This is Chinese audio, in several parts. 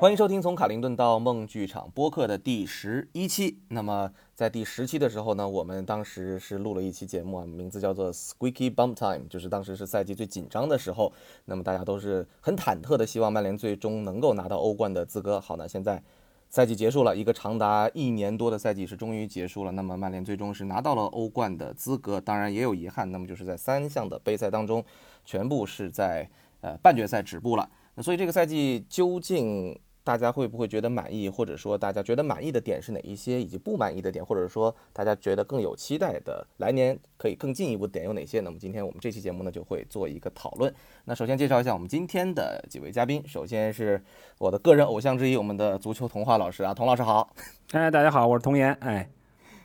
欢迎收听从卡林顿到梦剧场播客的第十一期。那么在第十期的时候呢，我们当时是录了一期节目啊，名字叫做 Squeaky Bum Time，就是当时是赛季最紧张的时候，那么大家都是很忐忑的，希望曼联最终能够拿到欧冠的资格。好，那现在赛季结束了，一个长达一年多的赛季是终于结束了。那么曼联最终是拿到了欧冠的资格，当然也有遗憾，那么就是在三项的杯赛当中，全部是在呃半决赛止步了。那所以这个赛季究竟？大家会不会觉得满意，或者说大家觉得满意的点是哪一些，以及不满意的点，或者说大家觉得更有期待的来年可以更进一步点有哪些？那么今天我们这期节目呢就会做一个讨论。那首先介绍一下我们今天的几位嘉宾，首先是我的个人偶像之一，我们的足球童话老师啊，童老师好。哎，大家好，我是童言。哎，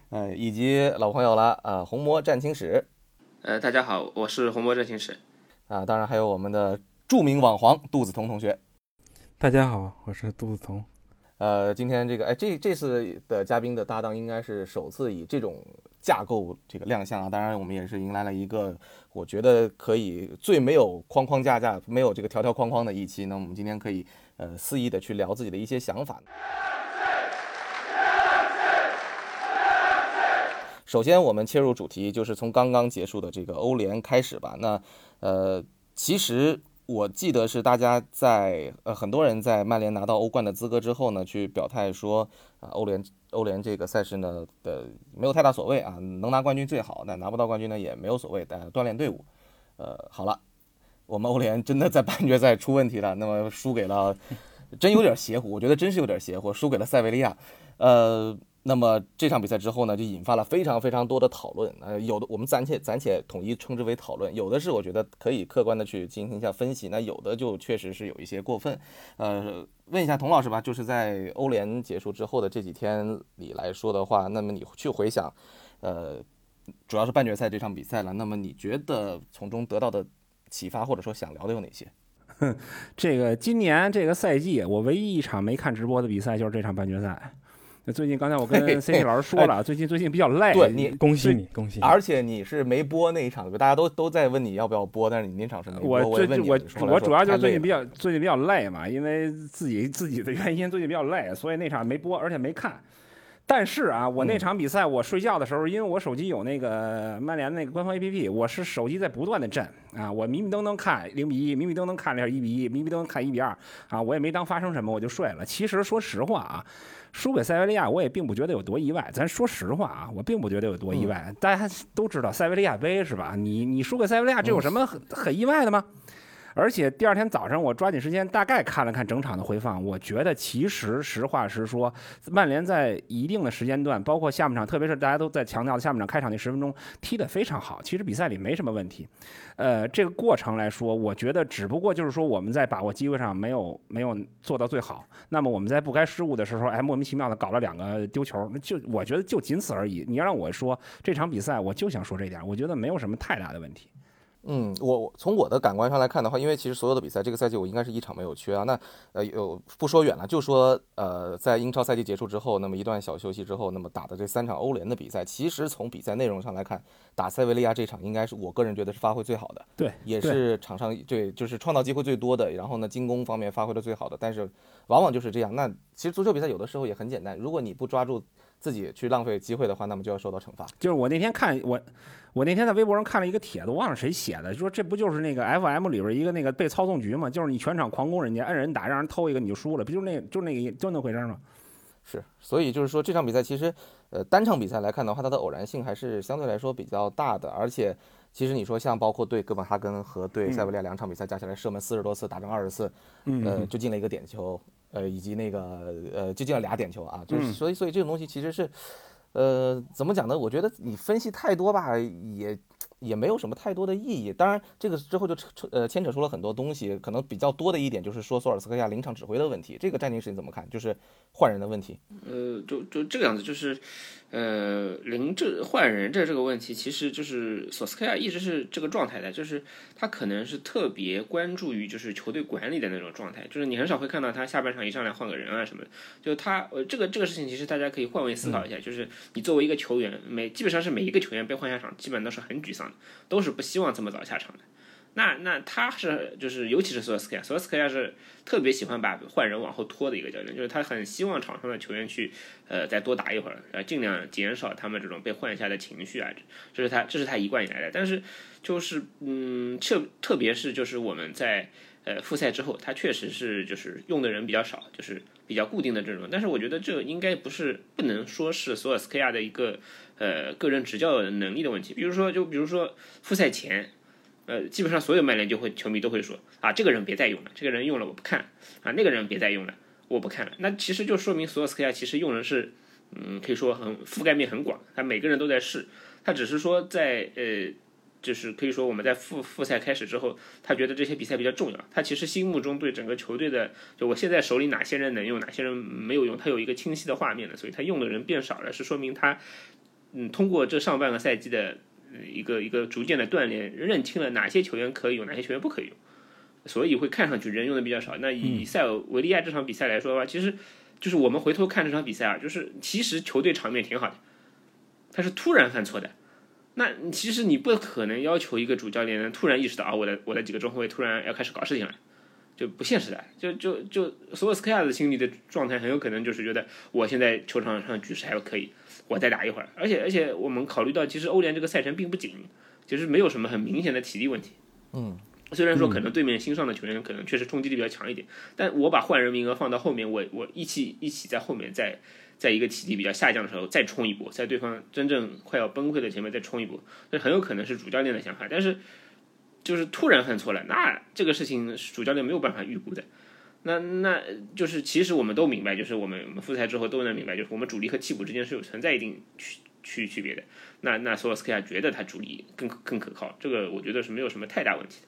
呃，以及老朋友了，呃，红魔战青史。呃，大家好，我是红魔战青史。啊，当然还有我们的著名网黄杜子彤同学。大家好，我是杜子彤。呃，今天这个，哎，这这次的嘉宾的搭档应该是首次以这种架构这个亮相啊。当然，我们也是迎来了一个我觉得可以最没有框框架架、没有这个条条框框的一期。那我们今天可以呃肆意的去聊自己的一些想法。首先，我们切入主题，就是从刚刚结束的这个欧联开始吧。那呃，其实。我记得是大家在呃很多人在曼联拿到欧冠的资格之后呢，去表态说啊欧联欧联这个赛事呢的没有太大所谓啊，能拿冠军最好，但拿不到冠军呢也没有所谓，但锻炼队伍。呃，好了，我们欧联真的在半决赛出问题了，那么输给了，真有点邪乎，我觉得真是有点邪乎，输给了塞维利亚。呃。那么这场比赛之后呢，就引发了非常非常多的讨论。呃，有的我们暂且暂且统一称之为讨论，有的是我觉得可以客观的去进行一下分析。那有的就确实是有一些过分。呃，问一下童老师吧，就是在欧联结束之后的这几天里来说的话，那么你去回想，呃，主要是半决赛这场比赛了。那么你觉得从中得到的启发或者说想聊的有哪些？哼 这个今年这个赛季，我唯一一场没看直播的比赛就是这场半决赛。那最近刚才我跟 C C 老师说了，最近最近比较累。对你，恭喜你，恭喜！而且你是没播那一场，大家都都在问你要不要播，但是你那场是没播。我最我我主要就是最近比较最近比较累嘛，因为自己自己的原因，最近比较累，所以那场没播，而且没看。但是啊，我那场比赛我睡觉的时候，因为我手机有那个曼联那个官方 A P P，我是手机在不断的震啊，我迷迷瞪瞪看零比一，迷迷瞪瞪看了一下一比一，迷迷瞪瞪看一比二啊，我也没当发生什么，我就睡了。其实说实话啊。输给塞维利亚，我也并不觉得有多意外。咱说实话啊，我并不觉得有多意外。大家都知道塞维利亚杯是吧？你你输给塞维利亚，这有什么很很意外的吗？而且第二天早上，我抓紧时间大概看了看整场的回放，我觉得其实实话实说，曼联在一定的时间段，包括下半场，特别是大家都在强调的下半场开场那十分钟踢得非常好。其实比赛里没什么问题。呃，这个过程来说，我觉得只不过就是说我们在把握机会上没有没有做到最好。那么我们在不该失误的时候，哎，莫名其妙的搞了两个丢球，那就我觉得就仅此而已。你要让我说这场比赛，我就想说这点，我觉得没有什么太大的问题。嗯，我从我的感官上来看的话，因为其实所有的比赛这个赛季我应该是一场没有缺啊。那呃有不说远了，就说呃在英超赛季结束之后，那么一段小休息之后，那么打的这三场欧联的比赛，其实从比赛内容上来看，打塞维利亚这场应该是我个人觉得是发挥最好的，对，也是场上对就是创造机会最多的，然后呢进攻方面发挥的最好的。但是往往就是这样。那其实足球比赛有的时候也很简单，如果你不抓住。自己去浪费机会的话，那么就要受到惩罚。就是我那天看我，我那天在微博上看了一个帖子，忘了谁写的，说这不就是那个 FM 里边一个那个被操纵局嘛？就是你全场狂攻人家，摁人打，让人偷一个你就输了，不就是那，就那个就那回事吗？是，所以就是说这场比赛其实，呃，单场比赛来看的话，它的偶然性还是相对来说比较大的。而且，其实你说像包括对哥本哈根和对塞维利亚两场比赛加起来射门四十多次，打中二十次，呃，就进了一个点球。呃，以及那个呃，就进了俩点球啊，就是所以所以这种东西其实是，呃，怎么讲呢？我觉得你分析太多吧，也。也没有什么太多的意义。当然，这个之后就扯扯呃牵扯出了很多东西。可能比较多的一点就是说索尔斯克亚临场指挥的问题。这个战情是你怎么看？就是换人的问题。呃，就就这个样子，就是呃临这换人这这个问题，其实就是索斯克亚一直是这个状态的，就是他可能是特别关注于就是球队管理的那种状态，就是你很少会看到他下半场一上来换个人啊什么的。就他呃这个这个事情，其实大家可以换位思考一下，就是你作为一个球员，每基本上是每一个球员被换下场，基本都是很沮丧的。都是不希望这么早下场的，那那他是就是尤其是索尔斯克亚，索尔斯克亚是特别喜欢把换人往后拖的一个教练，就是他很希望场上的球员去呃再多打一会儿，呃尽量减少他们这种被换下的情绪啊，这是他这是他一贯以来的。但是就是嗯，特特别是就是我们在呃复赛之后，他确实是就是用的人比较少，就是比较固定的阵容。但是我觉得这应该不是不能说是索尔斯克亚的一个呃个人执教能力的问题。比如说就比如说复赛前。呃，基本上所有曼联就会球迷都会说啊，这个人别再用了，这个人用了我不看啊，那个人别再用了，我不看了。那其实就说明索尔斯克亚其实用人是，嗯，可以说很覆盖面很广，他每个人都在试，他只是说在呃，就是可以说我们在复复赛开始之后，他觉得这些比赛比较重要，他其实心目中对整个球队的，就我现在手里哪些人能用，哪些人没有用，他有一个清晰的画面的，所以他用的人变少了，是说明他，嗯，通过这上半个赛季的。一个一个逐渐的锻炼，认清了哪些球员可以用，哪些球员不可以用，所以会看上去人用的比较少。那以塞尔维利亚这场比赛来说的话，其实就是我们回头看这场比赛啊，就是其实球队场面挺好的，他是突然犯错的。那其实你不可能要求一个主教练突然意识到啊，我的我的几个中后卫突然要开始搞事情了，就不现实的。就就就索尔斯克亚的心理的状态很有可能就是觉得我现在球场上局势还可以。我再打一会儿，而且而且我们考虑到，其实欧联这个赛程并不紧，其实没有什么很明显的体力问题。嗯，虽然说可能对面新上的球员可能确实冲击力比较强一点，但我把换人名额放到后面，我我一起一起在后面，在在一个体力比较下降的时候再冲一波，在对方真正快要崩溃的前面再冲一波，这很有可能是主教练的想法。但是就是突然犯错了，那这个事情主教练没有办法预估的。那那就是其实我们都明白，就是我们我们复赛之后都能明白，就是我们主力和替补之间是有存在一定区区区别的。那那索尔斯克亚觉得他主力更更可靠，这个我觉得是没有什么太大问题的。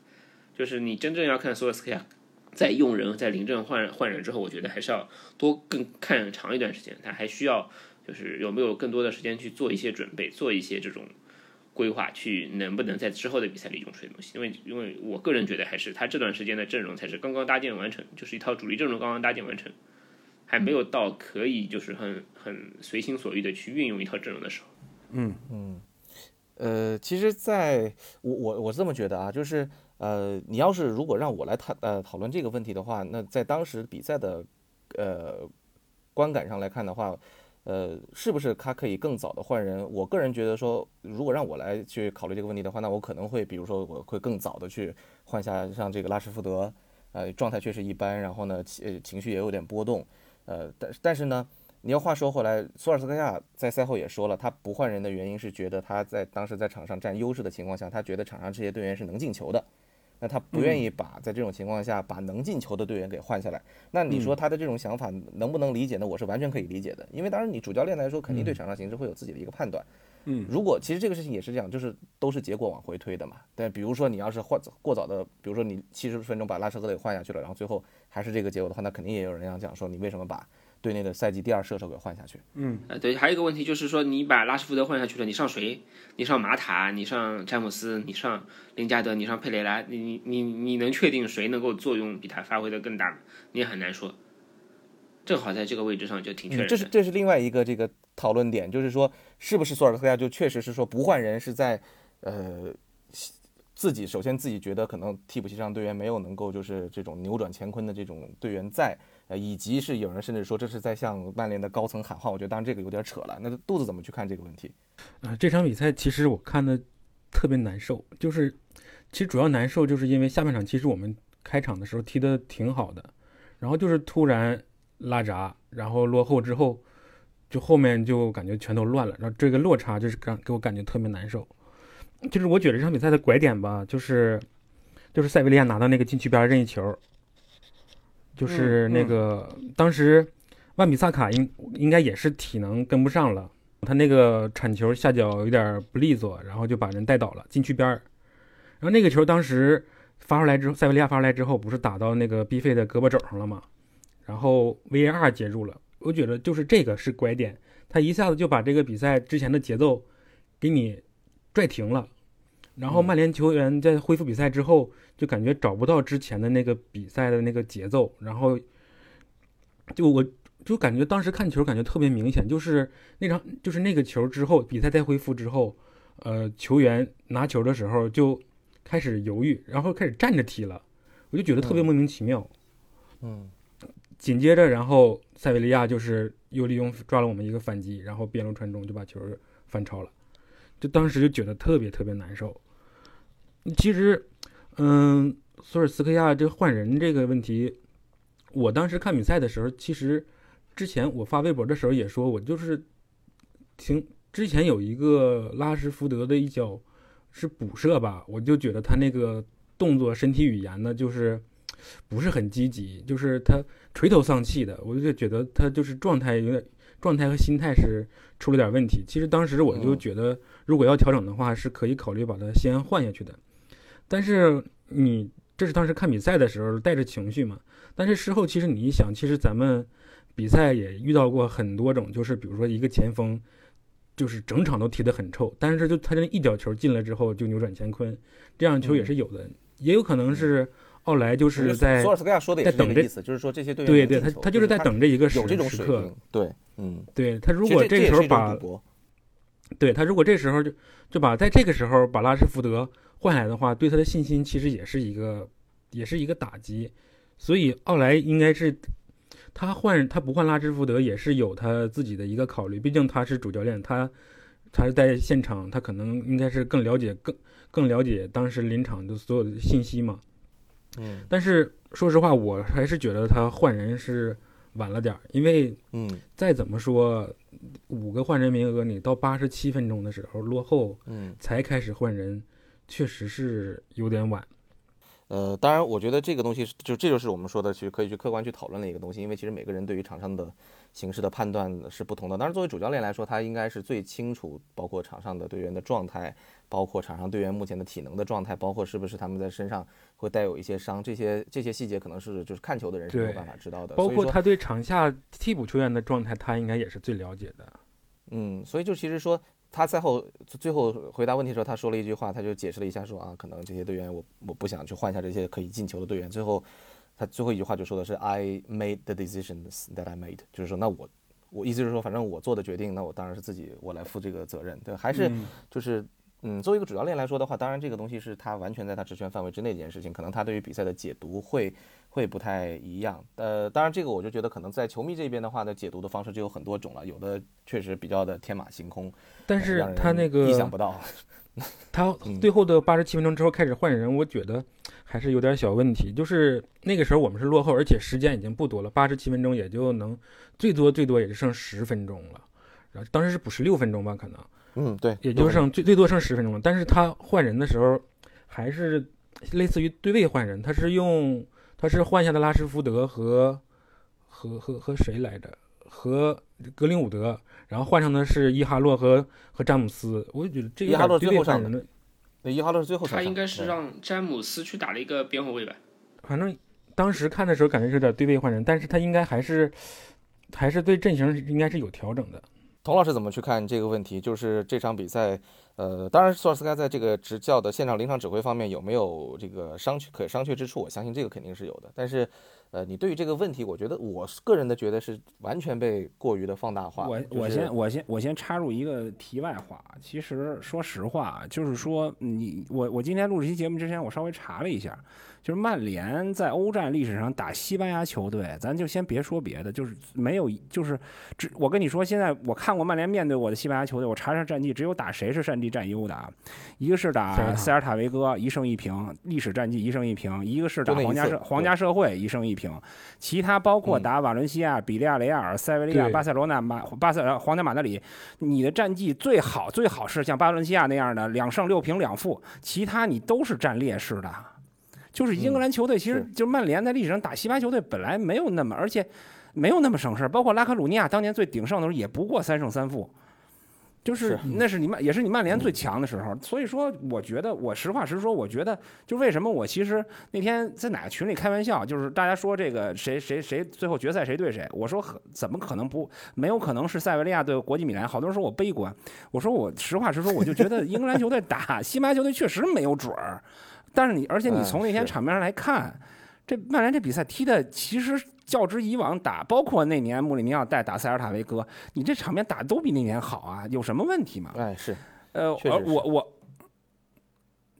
就是你真正要看索尔斯克亚在用人在临阵换换人之后，我觉得还是要多更看长一段时间，他还需要就是有没有更多的时间去做一些准备，做一些这种。规划去能不能在之后的比赛里用出这东西？因为因为我个人觉得还是他这段时间的阵容才是刚刚搭建完成，就是一套主力阵容刚刚搭建完成，还没有到可以就是很很随心所欲的去运用一套阵容的时候。嗯嗯，呃，其实在我我我这么觉得啊，就是呃，你要是如果让我来谈呃讨论这个问题的话，那在当时比赛的呃观感上来看的话。呃，是不是他可以更早的换人？我个人觉得说，如果让我来去考虑这个问题的话，那我可能会，比如说，我会更早的去换下像这个拉什福德，呃，状态确实一般，然后呢，情情绪也有点波动，呃，但是但是呢，你要话说回来，索尔斯克亚在赛后也说了，他不换人的原因是觉得他在当时在场上占优势的情况下，他觉得场上这些队员是能进球的。那他不愿意把在这种情况下把能进球的队员给换下来。那你说他的这种想法能不能理解呢？我是完全可以理解的，因为当然你主教练来说，肯定对场上形势会有自己的一个判断。嗯，如果其实这个事情也是这样，就是都是结果往回推的嘛。但比如说你要是换过早的，比如说你七十分钟把拉什福德给换下去了，然后最后还是这个结果的话，那肯定也有人要讲说你为什么把。队内的赛季第二射手给换下去。嗯，呃，对，还有一个问题就是说，你把拉什福德换下去了，你上谁？你上马塔，你上詹姆斯，你上林加德，你上佩雷拉，你你你你能确定谁能够作用比他发挥的更大吗？你也很难说。正好在这个位置上就挺确认。这是这是另外一个这个讨论点，就是说，是不是索尔斯克亚就确实是说不换人是在呃。自己首先自己觉得可能替补席上队员没有能够就是这种扭转乾坤的这种队员在，呃，以及是有人甚至说这是在向曼联的高层喊话，我觉得当然这个有点扯了。那肚子怎么去看这个问题？啊，这场比赛其实我看的特别难受，就是其实主要难受就是因为下半场其实我们开场的时候踢得挺好的，然后就是突然拉闸，然后落后之后，就后面就感觉全都乱了，然后这个落差就是感给我感觉特别难受。就是我觉得这场比赛的拐点吧，就是就是塞维利亚拿到那个禁区边任意球，就是那个当时万比萨卡应应该也是体能跟不上了，他那个铲球下脚有点不利索，然后就把人带倒了禁区边儿。然后那个球当时发出来之后，塞维利亚发出来之后，不是打到那个 B 费的胳膊肘上了吗？然后 VAR 接住了，我觉得就是这个是拐点，他一下子就把这个比赛之前的节奏给你拽停了。然后曼联球员在恢复比赛之后，就感觉找不到之前的那个比赛的那个节奏，然后就我就感觉当时看球感觉特别明显，就是那场就是那个球之后，比赛再恢复之后，呃，球员拿球的时候就开始犹豫，然后开始站着踢了，我就觉得特别莫名其妙。嗯。紧接着，然后塞维利亚就是又利用抓了我们一个反击，然后边路传中就把球反超了，就当时就觉得特别特别难受。其实，嗯，索尔斯克亚这换人这个问题，我当时看比赛的时候，其实之前我发微博的时候也说，我就是听之前有一个拉什福德的一脚是补射吧，我就觉得他那个动作身体语言呢，就是不是很积极，就是他垂头丧气的，我就觉得他就是状态有点状态和心态是出了点问题。其实当时我就觉得，如果要调整的话，是可以考虑把它先换下去的。但是你这是当时看比赛的时候带着情绪嘛？但是事后其实你一想，其实咱们比赛也遇到过很多种，就是比如说一个前锋，就是整场都踢得很臭，但是就他这一脚球进了之后就扭转乾坤，这样球也是有的，也有可能是奥莱就是在索尔斯克亚说的也是在等着这个意思，就是说这些队员对对，他他就是在等着一个时时刻，，对，嗯，对他如果这时候把对他如果这时候就就把在这个时候把拉什福德换来的话，对他的信心其实也是一个也是一个打击。所以奥莱应该是他换他不换拉什福德也是有他自己的一个考虑，毕竟他是主教练，他他是在现场，他可能应该是更了解更更了解当时临场的所有的信息嘛。嗯但是说实话，我还是觉得他换人是晚了点儿，因为嗯再怎么说，五个换人名额，你到八十七分钟的时候落后嗯。才开始换人，确实是有点晚。呃，当然，我觉得这个东西是就这就是我们说的去可以去客观去讨论的一个东西，因为其实每个人对于场上的形式的判断是不同的。当然，作为主教练来说，他应该是最清楚，包括场上的队员的状态，包括场上队员目前的体能的状态，包括是不是他们在身上会带有一些伤，这些这些细节可能是就是看球的人是没有办法知道的。包括他对场下替补球员的状态，他应该也是最了解的。嗯，所以就其实说他赛后最后回答问题的时候，他说了一句话，他就解释了一下说啊，可能这些队员我我不想去换下这些可以进球的队员。最后他最后一句话就说的是 I made the decisions that I made，就是说那我我意思就是说，反正我做的决定，那我当然是自己我来负这个责任。对，还是嗯就是。嗯，作为一个主教练来说的话，当然这个东西是他完全在他职权范围之内的一件事情，可能他对于比赛的解读会会不太一样。呃，当然这个我就觉得可能在球迷这边的话呢，解读的方式就有很多种了，有的确实比较的天马行空，但是他那个意想不到。他嗯最后的八十七分钟之后开始换人，我觉得还是有点小问题。就是那个时候我们是落后，而且时间已经不多了，八十七分钟也就能最多最多也就剩十分钟了。然后当时是补十六分钟吧，可能。嗯，对，也就剩最最多剩十分钟了。但是他换人的时候，还是类似于对位换人，他是用他是换下的拉什福德和和和和谁来着？和格林伍德，然后换上的是伊哈洛和和詹姆斯。我就觉得这伊哈洛对最后上位换人的，对，伊哈洛是最后上他应该是让詹姆斯去打了一个边后卫吧？反正当时看的时候感觉是有点对位换人，但是他应该还是还是对阵型应该是有调整的。童老师怎么去看这个问题？就是这场比赛，呃，当然索尔斯克在这个执教的现场临场指挥方面有没有这个商榷可商榷之处？我相信这个肯定是有的。但是，呃，你对于这个问题，我觉得我个人的觉得是完全被过于的放大化。我就是我先我先我先插入一个题外话，其实说实话，就是说你我我今天录这期节目之前，我稍微查了一下，就是曼联在欧战历史上打西班牙球队，咱就先别说别的，就是没有就是只我跟你说，现在我看过曼联面对我的西班牙球队，我查查战绩，只有打谁是战绩占优的啊？一个是打塞尔塔维戈一胜一平，历史战绩一胜一平；一个是打皇家社皇家社会一胜一平，其他包括嗯打瓦伦西亚、比利亚雷亚尔、塞维利亚、巴塞罗那、马巴塞呃皇家马德里，你的战绩最好最好是像巴伦西亚那样的两胜六平两负，其他你都是占劣势的。就是英格兰球队，其实就曼联在历史上打西班牙球队本来没有那么，而且没有那么省事儿。包括拉科鲁尼亚当年最鼎盛的时候，也不过三胜三负，就是是那是你曼也是你曼联最强的时候。所以说，我觉得我实话实说，我觉得就为什么我其实那天在哪个群里开玩笑，就是大家说这个谁谁谁最后决赛谁对谁，我说怎么可能不没有可能是塞维利亚对国际米兰？好多人说我悲观，我说我实话实说，我就觉得英格兰球队打 西班牙球队确实没有准儿。但是你，而且你嗯从那天场面上来看，这曼联这比赛踢的其实较之以往打，包括那年穆里尼奥带打塞尔塔维戈，你这场面打得都比那年好啊，有什么问题吗？哎，是呃，我我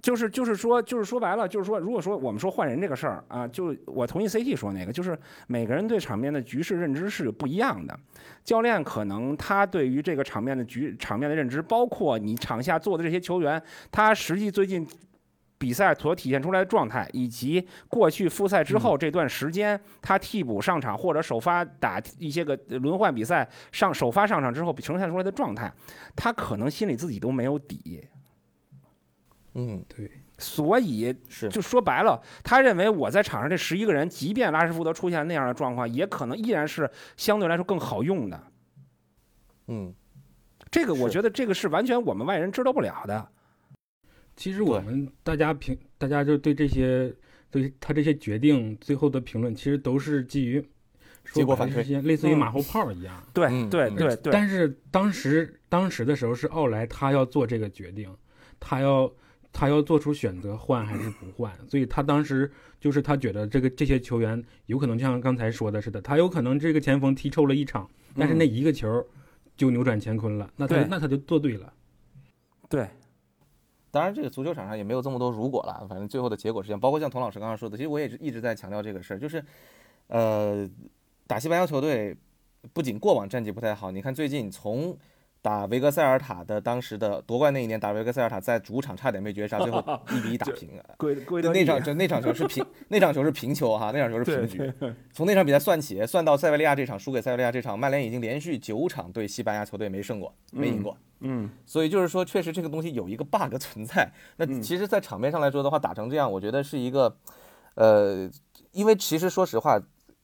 就是就是说就是说白了，就是说，如果说我们说换人这个事儿啊，就我同意 CT 说那个，就是每个人对场面的局势认知是不一样的。教练可能他对于这个场面的局场面的认知，包括你场下做的这些球员，他实际最近比赛所体现出来的状态，以及过去复赛之后这段时间他替补上场或者首发打一些个轮换比赛上首发上场之后呈现出来的状态，他可能心里自己都没有底。嗯，对，所以是就说白了，他认为我在场上这十一个人，即便拉什福德出现那样的状况，也可能依然是相对来说更好用的。嗯，这个我觉得这个是完全我们外人知道不了的。其实我们大家评，大家就对这些对他这些决定最后的评论，其实都是基于说结果反馈白了是些类似于嗯。马后炮一样。对对对，但是当时当时的时候是奥莱他要做这个决定，他要他要做出选择换还是不换，所以他当时就是他觉得这个这些球员有可能就像刚才说的似的，他有可能这个前锋踢臭了一场，但是那一个球就扭转乾坤了，那他那他就做对了。对当然，这个足球场上也没有这么多如果了，反正最后的结果是这样。包括像童老师刚刚说的，其实我也是一直在强调这个事儿，就是，呃，打西班牙球队不仅过往战绩不太好，你看最近从打维格塞尔塔的当时的夺冠那一年，打维格塞尔塔在主场差点被绝杀，最后 一比一打平。那场就那场球是平，那场球是平球哈，那场球是平局。从那场比赛算起，算到塞维利亚这场输给塞维利亚这场，曼联已经连续九场对西班牙球队没胜过，没赢过。嗯所以就是说，确实这个东西有一个 bug 存在。那嗯其实，在场面上来说的话，打成这样，我觉得是一个，呃，因为其实说实话，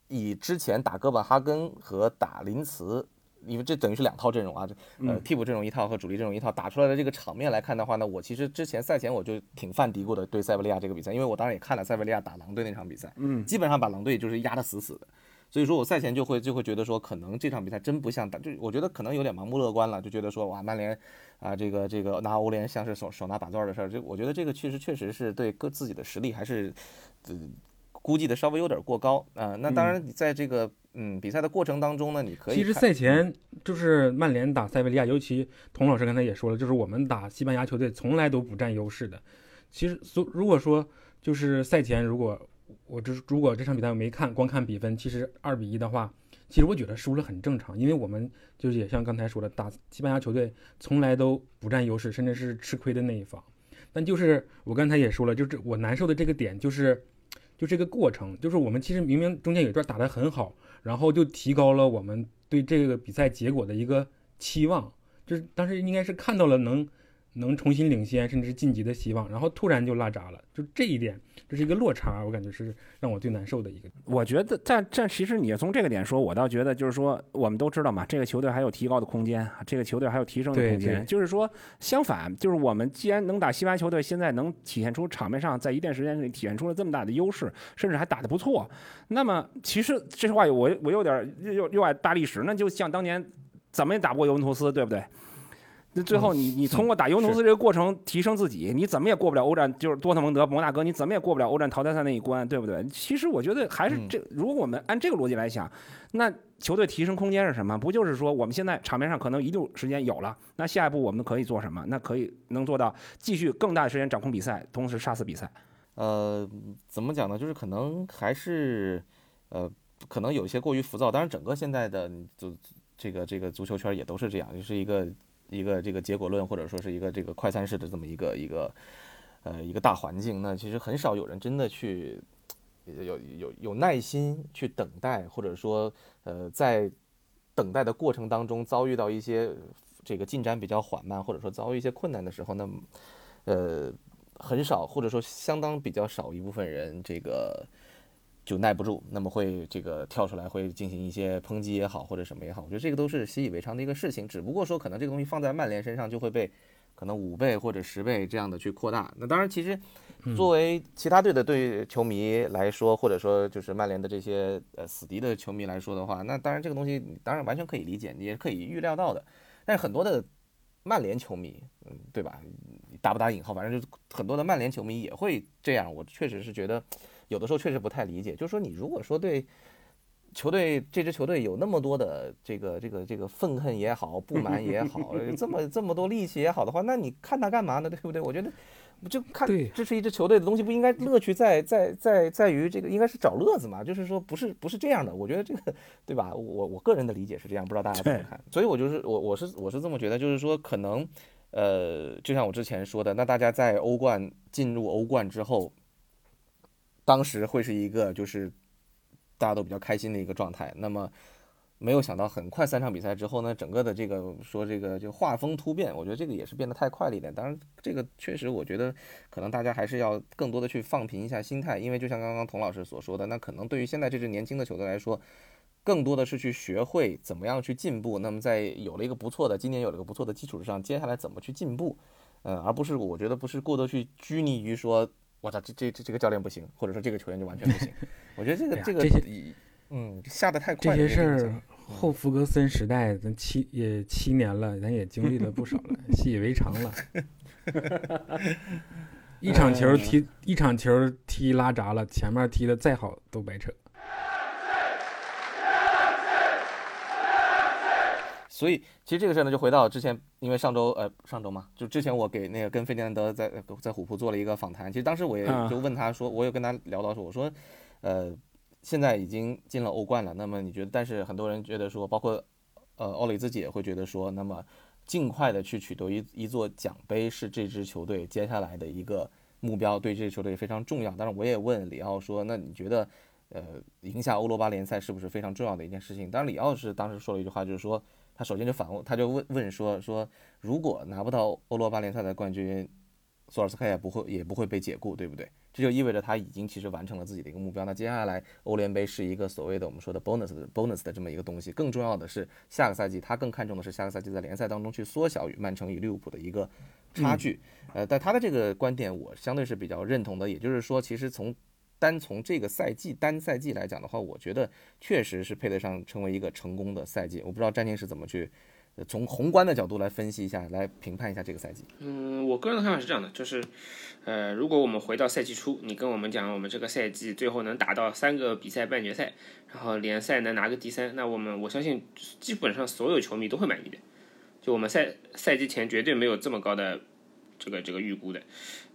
以之前打哥本哈根和打林茨，因为这等于是两套阵容啊，这呃嗯替补阵容一套和主力阵容一套，打出来的这个场面来看的话呢，我其实之前赛前我就挺犯嘀咕的，对塞维利亚这个比赛，因为我当然也看了塞维利亚打狼队那场比赛，嗯基本上把狼队就是压得死死的。所以说我赛前就会就会觉得说，可能这场比赛真不像打，就我觉得可能有点盲目乐观了，就觉得说哇，曼联啊，这个这个拿欧联像是手手拿把攥的事儿，这我觉得这个确实确实是对各自己的实力还是，呃，估计的稍微有点过高啊、那当然，你在这个嗯比赛的过程当中呢，你可以其实赛前就是曼联打塞维利亚，尤其童老师刚才也说了，就是我们打西班牙球队从来都不占优势的。其实，所如果说就是赛前，如果我这如果这场比赛我没看，光看比分，其实二比一的话，其实我觉得输了很正常，因为我们就是也像刚才说的，打西班牙球队从来都不占优势，甚至是吃亏的那一方。但就是我刚才也说了，就是我难受的这个点就是，就这个过程，就是我们其实明明中间有一段打的很好，然后就提高了我们对这个比赛结果的一个期望，就是当时应该是看到了能能重新领先甚至晋级的希望，然后突然就拉闸了，就这一点，这是一个落差，我感觉是让我最难受的一个。我觉得但这其实你从这个点说，我倒觉得就是说，我们都知道嘛，这个球队还有提高的空间，这个球队还有提升的空间。对就是说，相反，就是我们既然能打西班牙球队，现在能体现出场面上在一段时间里体现出了这么大的优势，甚至还打得不错，那么其实这话我我有点又又爱大历史，那就像当年怎么也打不过尤文图斯，对不对？那最后你你通过打尤文图斯这个过程提升自己，你怎么也过不了欧战，就是多特蒙德、摩纳哥，你怎么也过不了欧战淘汰赛那一关，对不对？其实我觉得还是这，如果我们按这个逻辑来想，那球队提升空间是什么？不就是说我们现在场面上可能一度时间有了，那下一步我们可以做什么？那可以能做到继续更大的时间掌控比赛，同时杀死比赛。呃，怎么讲呢？就是可能还是，呃，可能有一些过于浮躁。当然，整个现在的就这个这个足球圈也都是这样，就是一个一个这个结果论，或者说是一个这个快餐式的这么一个一个呃一个大环境。那其实很少有人真的去有有有耐心去等待，或者说呃在等待的过程当中遭遇到一些这个进展比较缓慢，或者说遭遇一些困难的时候，那呃。很少，或者说相当比较少一部分人，这个就耐不住，那么会这个跳出来，会进行一些抨击也好，或者什么也好，我觉得这个都是习以为常的一个事情。只不过说，可能这个东西放在曼联身上，就会被可能五倍或者十倍这样的去扩大。那当然，其实作为其他队的队球迷来说，或者说就是曼联的这些呃死敌的球迷来说的话，那当然这个东西当然完全可以理解，也可以预料到的。但是很多的曼联球迷，嗯，对吧？打不打引号，反正就是很多的曼联球迷也会这样。我确实是觉得，有的时候确实不太理解。就是说，你如果说对球队这支球队有那么多的这个这个这个愤恨也好，不满也好，这么这么多戾气也好的话，那你看他干嘛呢？对不对？我觉得就看对支持一支球队的东西，不应该乐趣在在在在于这个，应该是找乐子嘛？就是说不是不是这样的，我觉得这个对吧？我我个人的理解是这样，不知道大家怎么看？所以我就是我我是我是这么觉得，就是说可能呃，就像我之前说的，那大家在欧冠进入欧冠之后，当时会是一个就是大家都比较开心的一个状态，那么。没有想到，很快三场比赛之后呢，整个的这个说这个就画风突变，我觉得这个也是变得太快了一点。当然，这个确实我觉得可能大家还是要更多的去放平一下心态，因为就像刚刚童老师所说的，那可能对于现在这支年轻的球队来说，更多的是去学会怎么样去进步。那么在有了一个不错的今年有了一个不错的基础之上，接下来怎么去进步，嗯，而不是我觉得不是过多去拘泥于说，我操，这这这这个教练不行，或者说这个球员就完全不行。我觉得这个这个嗯下的太这快这。些事儿后弗格森时代，咱七也七年了，咱也经历了不少了，习以为常了。一场球踢一场球踢拉闸了，前面踢的再好都白扯。所以其实这个事儿呢，就回到之前，因为上周呃上周嘛，就之前我给那个跟费迪南德在在虎扑做了一个访谈，其实当时我也啊就问他说，我有跟他聊到说，我说，呃，现在已经进了欧冠了，那么你觉得？但是很多人觉得说，包括呃奥里自己也会觉得说，那么尽快的去取得一一座奖杯是这支球队接下来的一个目标，对这支球队非常重要。但是我也问里奥说，那你觉得？呃，赢下欧罗巴联赛是不是非常重要的一件事情？当然，里奥是当时说了一句话，就是说，他首先就反问，他就问问说说，如果拿不到欧罗巴联赛的冠军，索尔斯克也不会也不会被解雇，对不对？这就意味着他已经其实完成了自己的一个目标。那接下来欧联杯是一个所谓的我们说的 bonus 的 bonus 的这么一个东西。更重要的是，下个赛季他更看重的是下个赛季在联赛当中去缩小与曼城与利物浦的一个差距。呃，但他的这个观点我相对是比较认同的，也就是说，其实从单从这个赛季单赛季来讲的话，我觉得确实是配得上成为一个成功的赛季。我不知道詹宁是怎么去从宏观的角度来分析一下，来评判一下这个赛季。嗯，我个人的看法是这样的，就是，呃，如果我们回到赛季初，你跟我们讲我们这个赛季最后能打到三个比赛半决赛，然后联赛能拿个第三，那我们我相信基本上所有球迷都会满意的。就我们赛赛季前绝对没有这么高的这个这个预估的，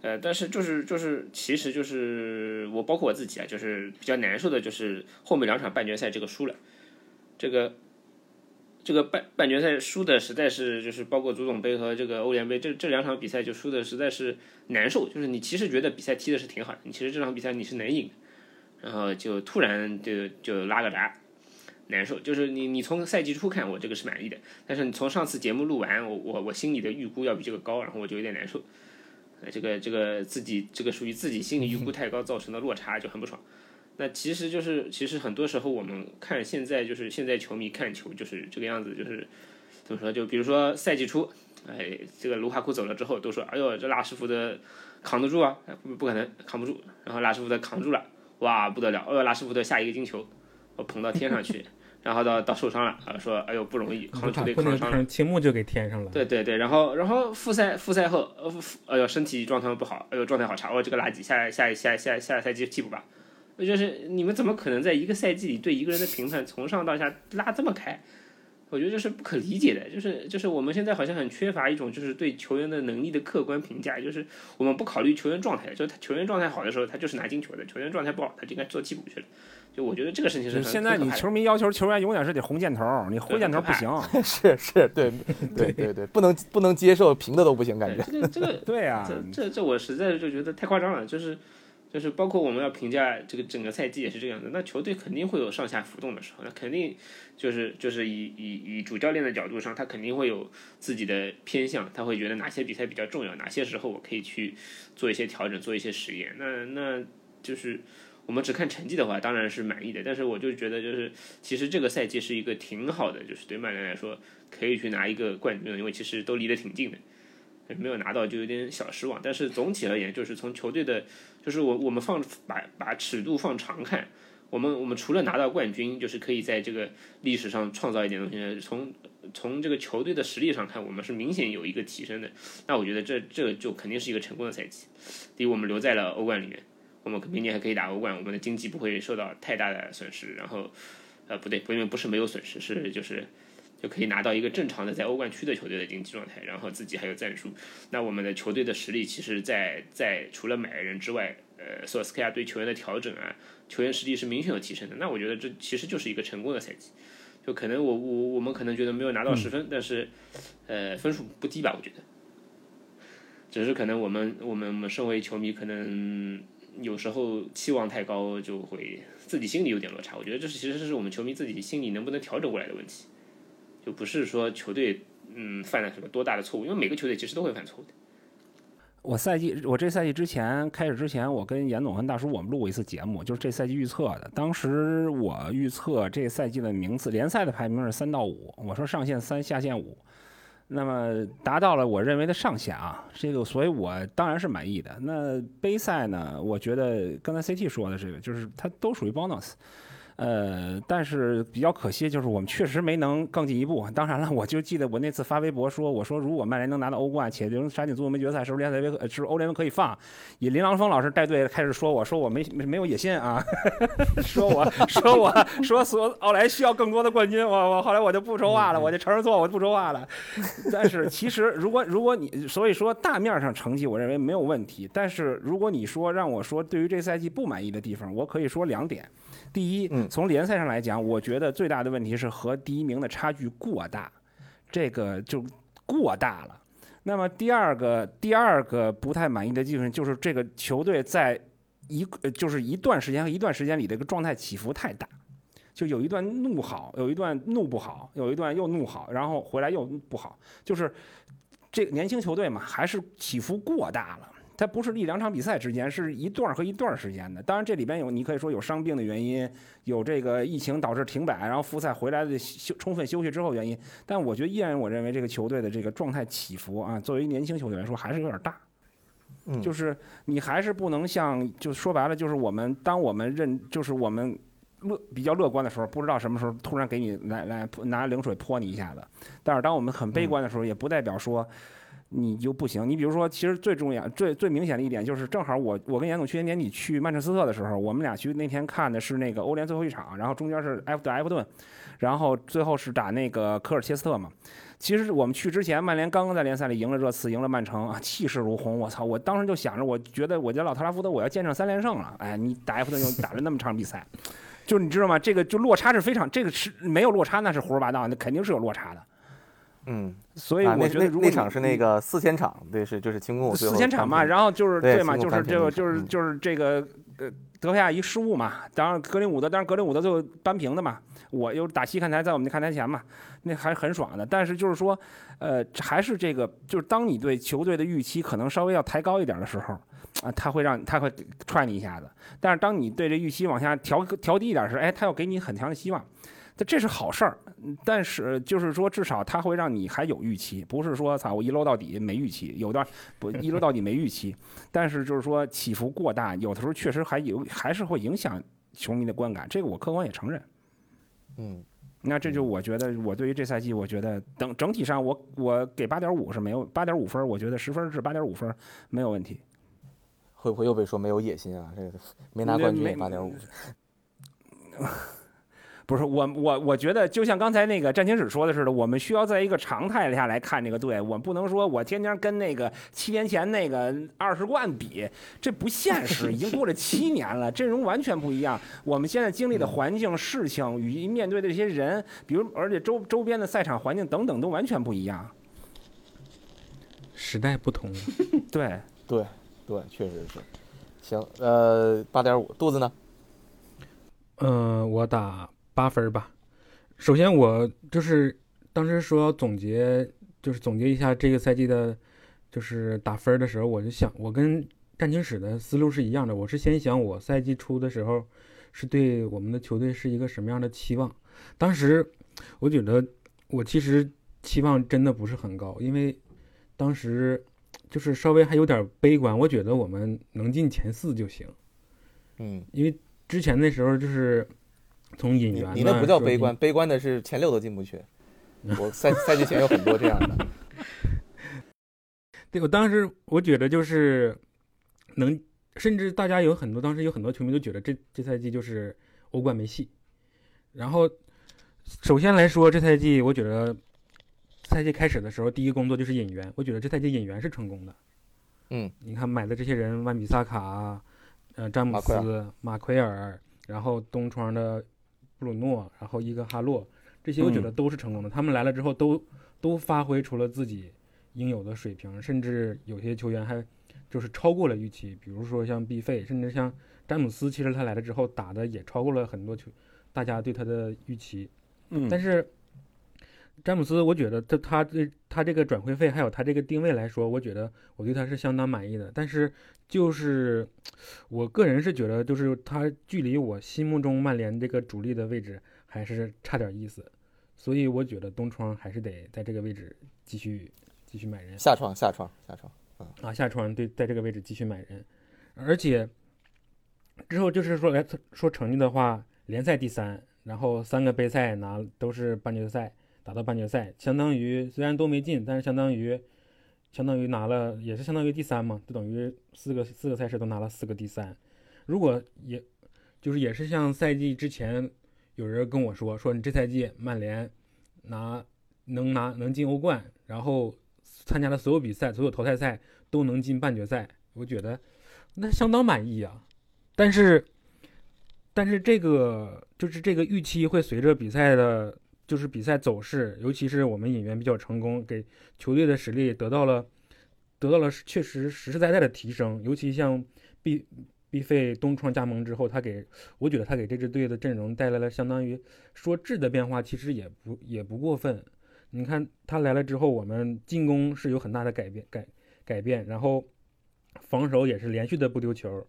呃，但是就是就是其实就是我包括我自己啊，就是比较难受的就是后面两场半决赛这个输了，这个。这个半半决赛输的实在是就是包括足总杯和这个欧联杯这这两场比赛就输的实在是难受，就是你其实觉得比赛踢的是挺好的，你其实这场比赛你是能赢，然后就突然就就拉个闸，难受。就是你你从赛季初看我这个是满意的，但是你从上次节目录完，我我我心里的预估要比这个高，然后我就有点难受。呃，这个这个自己这个属于自己心理预估太高造成的落差就很不爽。那其实就是，其实很多时候我们看现在就是现在球迷看球就是这个样子，就是怎么说？就比如说赛季初，哎，这个卢卡库走了之后，都说，哎呦，这拉什福德扛得住啊？不不可能扛不住。然后拉什福德扛住了，哇，不得了！哎呦，拉什福德下一个进球，我捧到天上去。然后到到受伤了啊，说，哎呦，不容易，扛球队扛伤青木就给添上了。对对对，然后然后复赛复赛后，呃，复哎呦身体状态不好，哎呦状态好差，哦这个垃圾，下下下下下赛季替补吧。就是你们怎么可能在一个赛季里对一个人的评判从上到下拉这么开？我觉得这是不可理解的。就是就是我们现在好像很缺乏一种就是对球员的能力的客观评价，就是我们不考虑球员状态，就是他球员状态好的时候他就是拿进球的，球员状态不好他就应该做替补去了。就我觉得这个事情是现在你球迷要求球员永远是得红箭头，你灰箭头不行。是是，对对对对，不能不能接受平的都不行，感觉。这个这个对啊、这这这我实在是就觉得太夸张了，就是就是包括我们要评价这个整个赛季也是这样的，那球队肯定会有上下浮动的时候，那肯定就是就是以以以主教练的角度上，他肯定会有自己的偏向，他会觉得哪些比赛比较重要，哪些时候我可以去做一些调整，做一些实验，那那就是。我们只看成绩的话，当然是满意的。但是我就觉得，就是其实这个赛季是一个挺好的，就是对曼联来说可以去拿一个冠军，因为其实都离得挺近的。没有拿到就有点小失望，但是总体而言，就是从球队的，就是我我们放把把尺度放长看，我们我们除了拿到冠军，就是可以在这个历史上创造一点东西。从从这个球队的实力上看，我们是明显有一个提升的。那我觉得这这就肯定是一个成功的赛季。第一，我们留在了欧冠里面，我们明年还可以打欧冠，我们的经济不会受到太大的损失。然后，呃，不对，不因为不是没有损失，是就是就可以拿到一个正常的在欧冠区的球队的经济状态，然后自己还有战术。那我们的球队的实力，其实在在除了买人之外，呃，索斯克亚对球员的调整啊，球员实力是明显有提升的。那我觉得这其实就是一个成功的赛季。就可能我我我们可能觉得没有拿到十分，但是呃分数不低吧，我觉得。只是可能我们我们我们身为球迷，可能有时候期望太高，就会自己心里有点落差。我觉得这是其实是我们球迷自己心里能不能调整过来的问题，就不是说球队嗯犯了什么多大的错误，因为每个球队其实都会犯错误的。我赛季我这赛季之前开始之前，我跟严总跟大叔我们录过一次节目，就是这赛季预测的。当时我预测这赛季的名次联赛的排名是三到五，我说上限三下限五。那么达到了我认为的上限啊，这个，所以我当然是满意的。那杯赛呢？我觉得刚才 CT 说的这个，就是它都属于 bonus。呃，但是比较可惜，就是我们确实没能更进一步。当然了，我就记得我那次发微博说，我说如果曼联能拿到欧冠，且能杀进足总杯决赛，是不是联赛杯是是欧联杯可以放？以林郎峰老师带队开始说，我说我没没有野心啊，说我说我说所奥莱需要更多的冠军，我我后来我就不说话了，我就承认错，我就不说话了。但是其实如果如果你所以说大面上成绩，我认为没有问题。但是如果你说让我说对于这赛季不满意的地方，我可以说两点。第一，从联赛上来讲，我觉得最大的问题是和第一名的差距过大，这个就过大了。那么第二个，第二个不太满意的地方就是这个球队在一就是一段时间和一段时间里的一个状态起伏太大，就有一段怒好，有一段怒不好，有一段又怒好，然后回来又不好，就是这个年轻球队嘛，还是起伏过大了。它不是一两场比赛之间，是一段和一段时间的。当然，这里边有你可以说有伤病的原因，有这个疫情导致停摆，然后复赛回来的休充分休息之后原因。但我觉得依然，我认为这个球队的这个状态起伏啊，作为年轻球队来说还是有点大。嗯，就是你还是不能像，就说白了，就是我们当我们认，就是我们乐比较乐观的时候，不知道什么时候突然给你来来拿冷水泼你一下子。但是当我们很悲观的时候，也不代表说。你就不行。你比如说，其实最重要、最最明显的一点就是，正好我我跟严总去年年底去曼彻斯特的时候，我们俩去那天看的是那个欧联最后一场，然后中间是埃弗对埃弗顿，然后最后是打那个科尔切斯特嘛。其实我们去之前，曼联刚刚在联赛里赢了热刺，赢了曼城啊，气势如虹。我操！我当时就想着，我觉得我家老特拉福德我要见证三连胜了。哎，你打埃弗顿又打了那么长比赛，就是你知道吗？这个就落差是非常，这个是没有落差那是胡说八道，那肯定是有落差的。嗯，所以我觉得如果那场是那个四千场，对，是就是清宫四千场嘛，然后就是对嘛，就是这个就是就是这个呃德佩亚一失误嘛，当然格林伍德，当然格林伍德最后扳平的嘛，我又打西看台，在我们那看台前嘛，那还是很爽的。但是就是说，呃，还是这个，就是当你对球队的预期可能稍微要抬高一点的时候，啊，他会让他会踹你一下子。但是当你对这预期往下调调低一点时，哎，他要给你很强的希望。这这是好事儿，但是就是说，至少它会让你还有预期，不是说操我一搂到底没预期，有段不一搂到底没预期，但是就是说起伏过大，有的时候确实还有还是会影响球迷的观感，这个我客观也承认。嗯，那这就我觉得我对于这赛季，我觉得等整体上我我给八点五是没有八点五分，我觉得十分至八点五分没有问题。会不会又被说没有野心啊？这个没拿冠军八点五。不是我我我觉得就像刚才那个战情史说的似的，我们需要在一个常态下来看这个队，我们不能说我天天跟那个七年前那个二十冠比，这不现实。已经过了七年了，阵容完全不一样。我们现在经历的环境、事情与面对的这些人，比如而且周周边的赛场环境等等都完全不一样。时代不同，对 对对，确实是。行，呃，八点五，肚子呢？嗯，我打。八分吧。首先，我就是当时说要总结，就是总结一下这个赛季的，就是打分的时候，我就想，我跟战情史的思路是一样的。我是先想我赛季初的时候是对我们的球队是一个什么样的期望。当时我觉得我其实期望真的不是很高，因为当时就是稍微还有点悲观。我觉得我们能进前四就行。嗯，因为之前那时候就是。从引援，你那不叫悲观，悲观的是前六都进不去。我赛赛季前有很多这样的。对，我当时我觉得就是能，甚至大家有很多，当时有很多球迷都觉得这这赛季就是欧冠没戏。然后首先来说，这赛季我觉得赛季开始的时候，第一工作就是引援，我觉得这赛季引援是成功的。嗯，你看买的这些人，万比萨卡，呃，詹姆斯、马奎尔，然后东窗的布鲁诺，然后伊戈哈洛，这些我觉得嗯都是成功的。他们来了之后都都发挥出了自己应有的水平，甚至有些球员还就是超过了预期。比如说像毕费，甚至像詹姆斯，其实他来了之后打的也超过了很多球大家对他的预期。嗯，但是詹姆斯，我觉得他他对他这个转会费还有他这个定位来说，我觉得我对他是相当满意的。但是就是我个人是觉得，就是他距离我心目中曼联这个主力的位置还是差点意思，所以我觉得东窗还是得在这个位置继续继续买人。下窗下窗下窗，啊，下窗对，在这个位置继续买人，而且之后就是说来说成绩的话，联赛第三，然后三个杯赛拿都是半决赛，打到半决赛，相当于虽然都没进，但是相当于相当于拿了，也是相当于第三嘛，就等于四个四个赛事都拿了四个第三。如果也就是也是像赛季之前有人跟我说，说你这赛季曼联拿能拿能进欧冠，然后参加的所有比赛、所有淘汰赛都能进半决赛，我觉得那相当满意啊。但是，但是这个就是这个预期会随着比赛的，就是比赛走势，尤其是我们引援比较成功，给球队的实力得到了得到了确实实实在在的提升。尤其像毕毕费东窗加盟之后，他给我觉得他给这支队的阵容带来了相当于说质的变化，其实也不也不过分。你看他来了之后，我们进攻是有很大的改变改改变，然后防守也是连续的不丢球。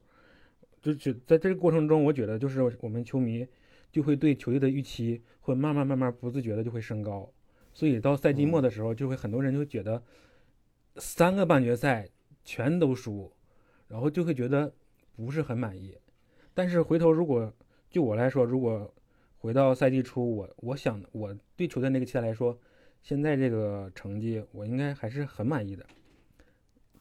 就就在这个过程中，我觉得就是我们球迷就会对球队的预期会慢慢慢慢不自觉的就会升高，所以到赛季末的时候，就会很多人就会觉得三个半决赛全都输，然后就会觉得不是很满意。但是回头如果就我来说，如果回到赛季初，我我想我对球队那个期待来说，现在这个成绩我应该还是很满意的。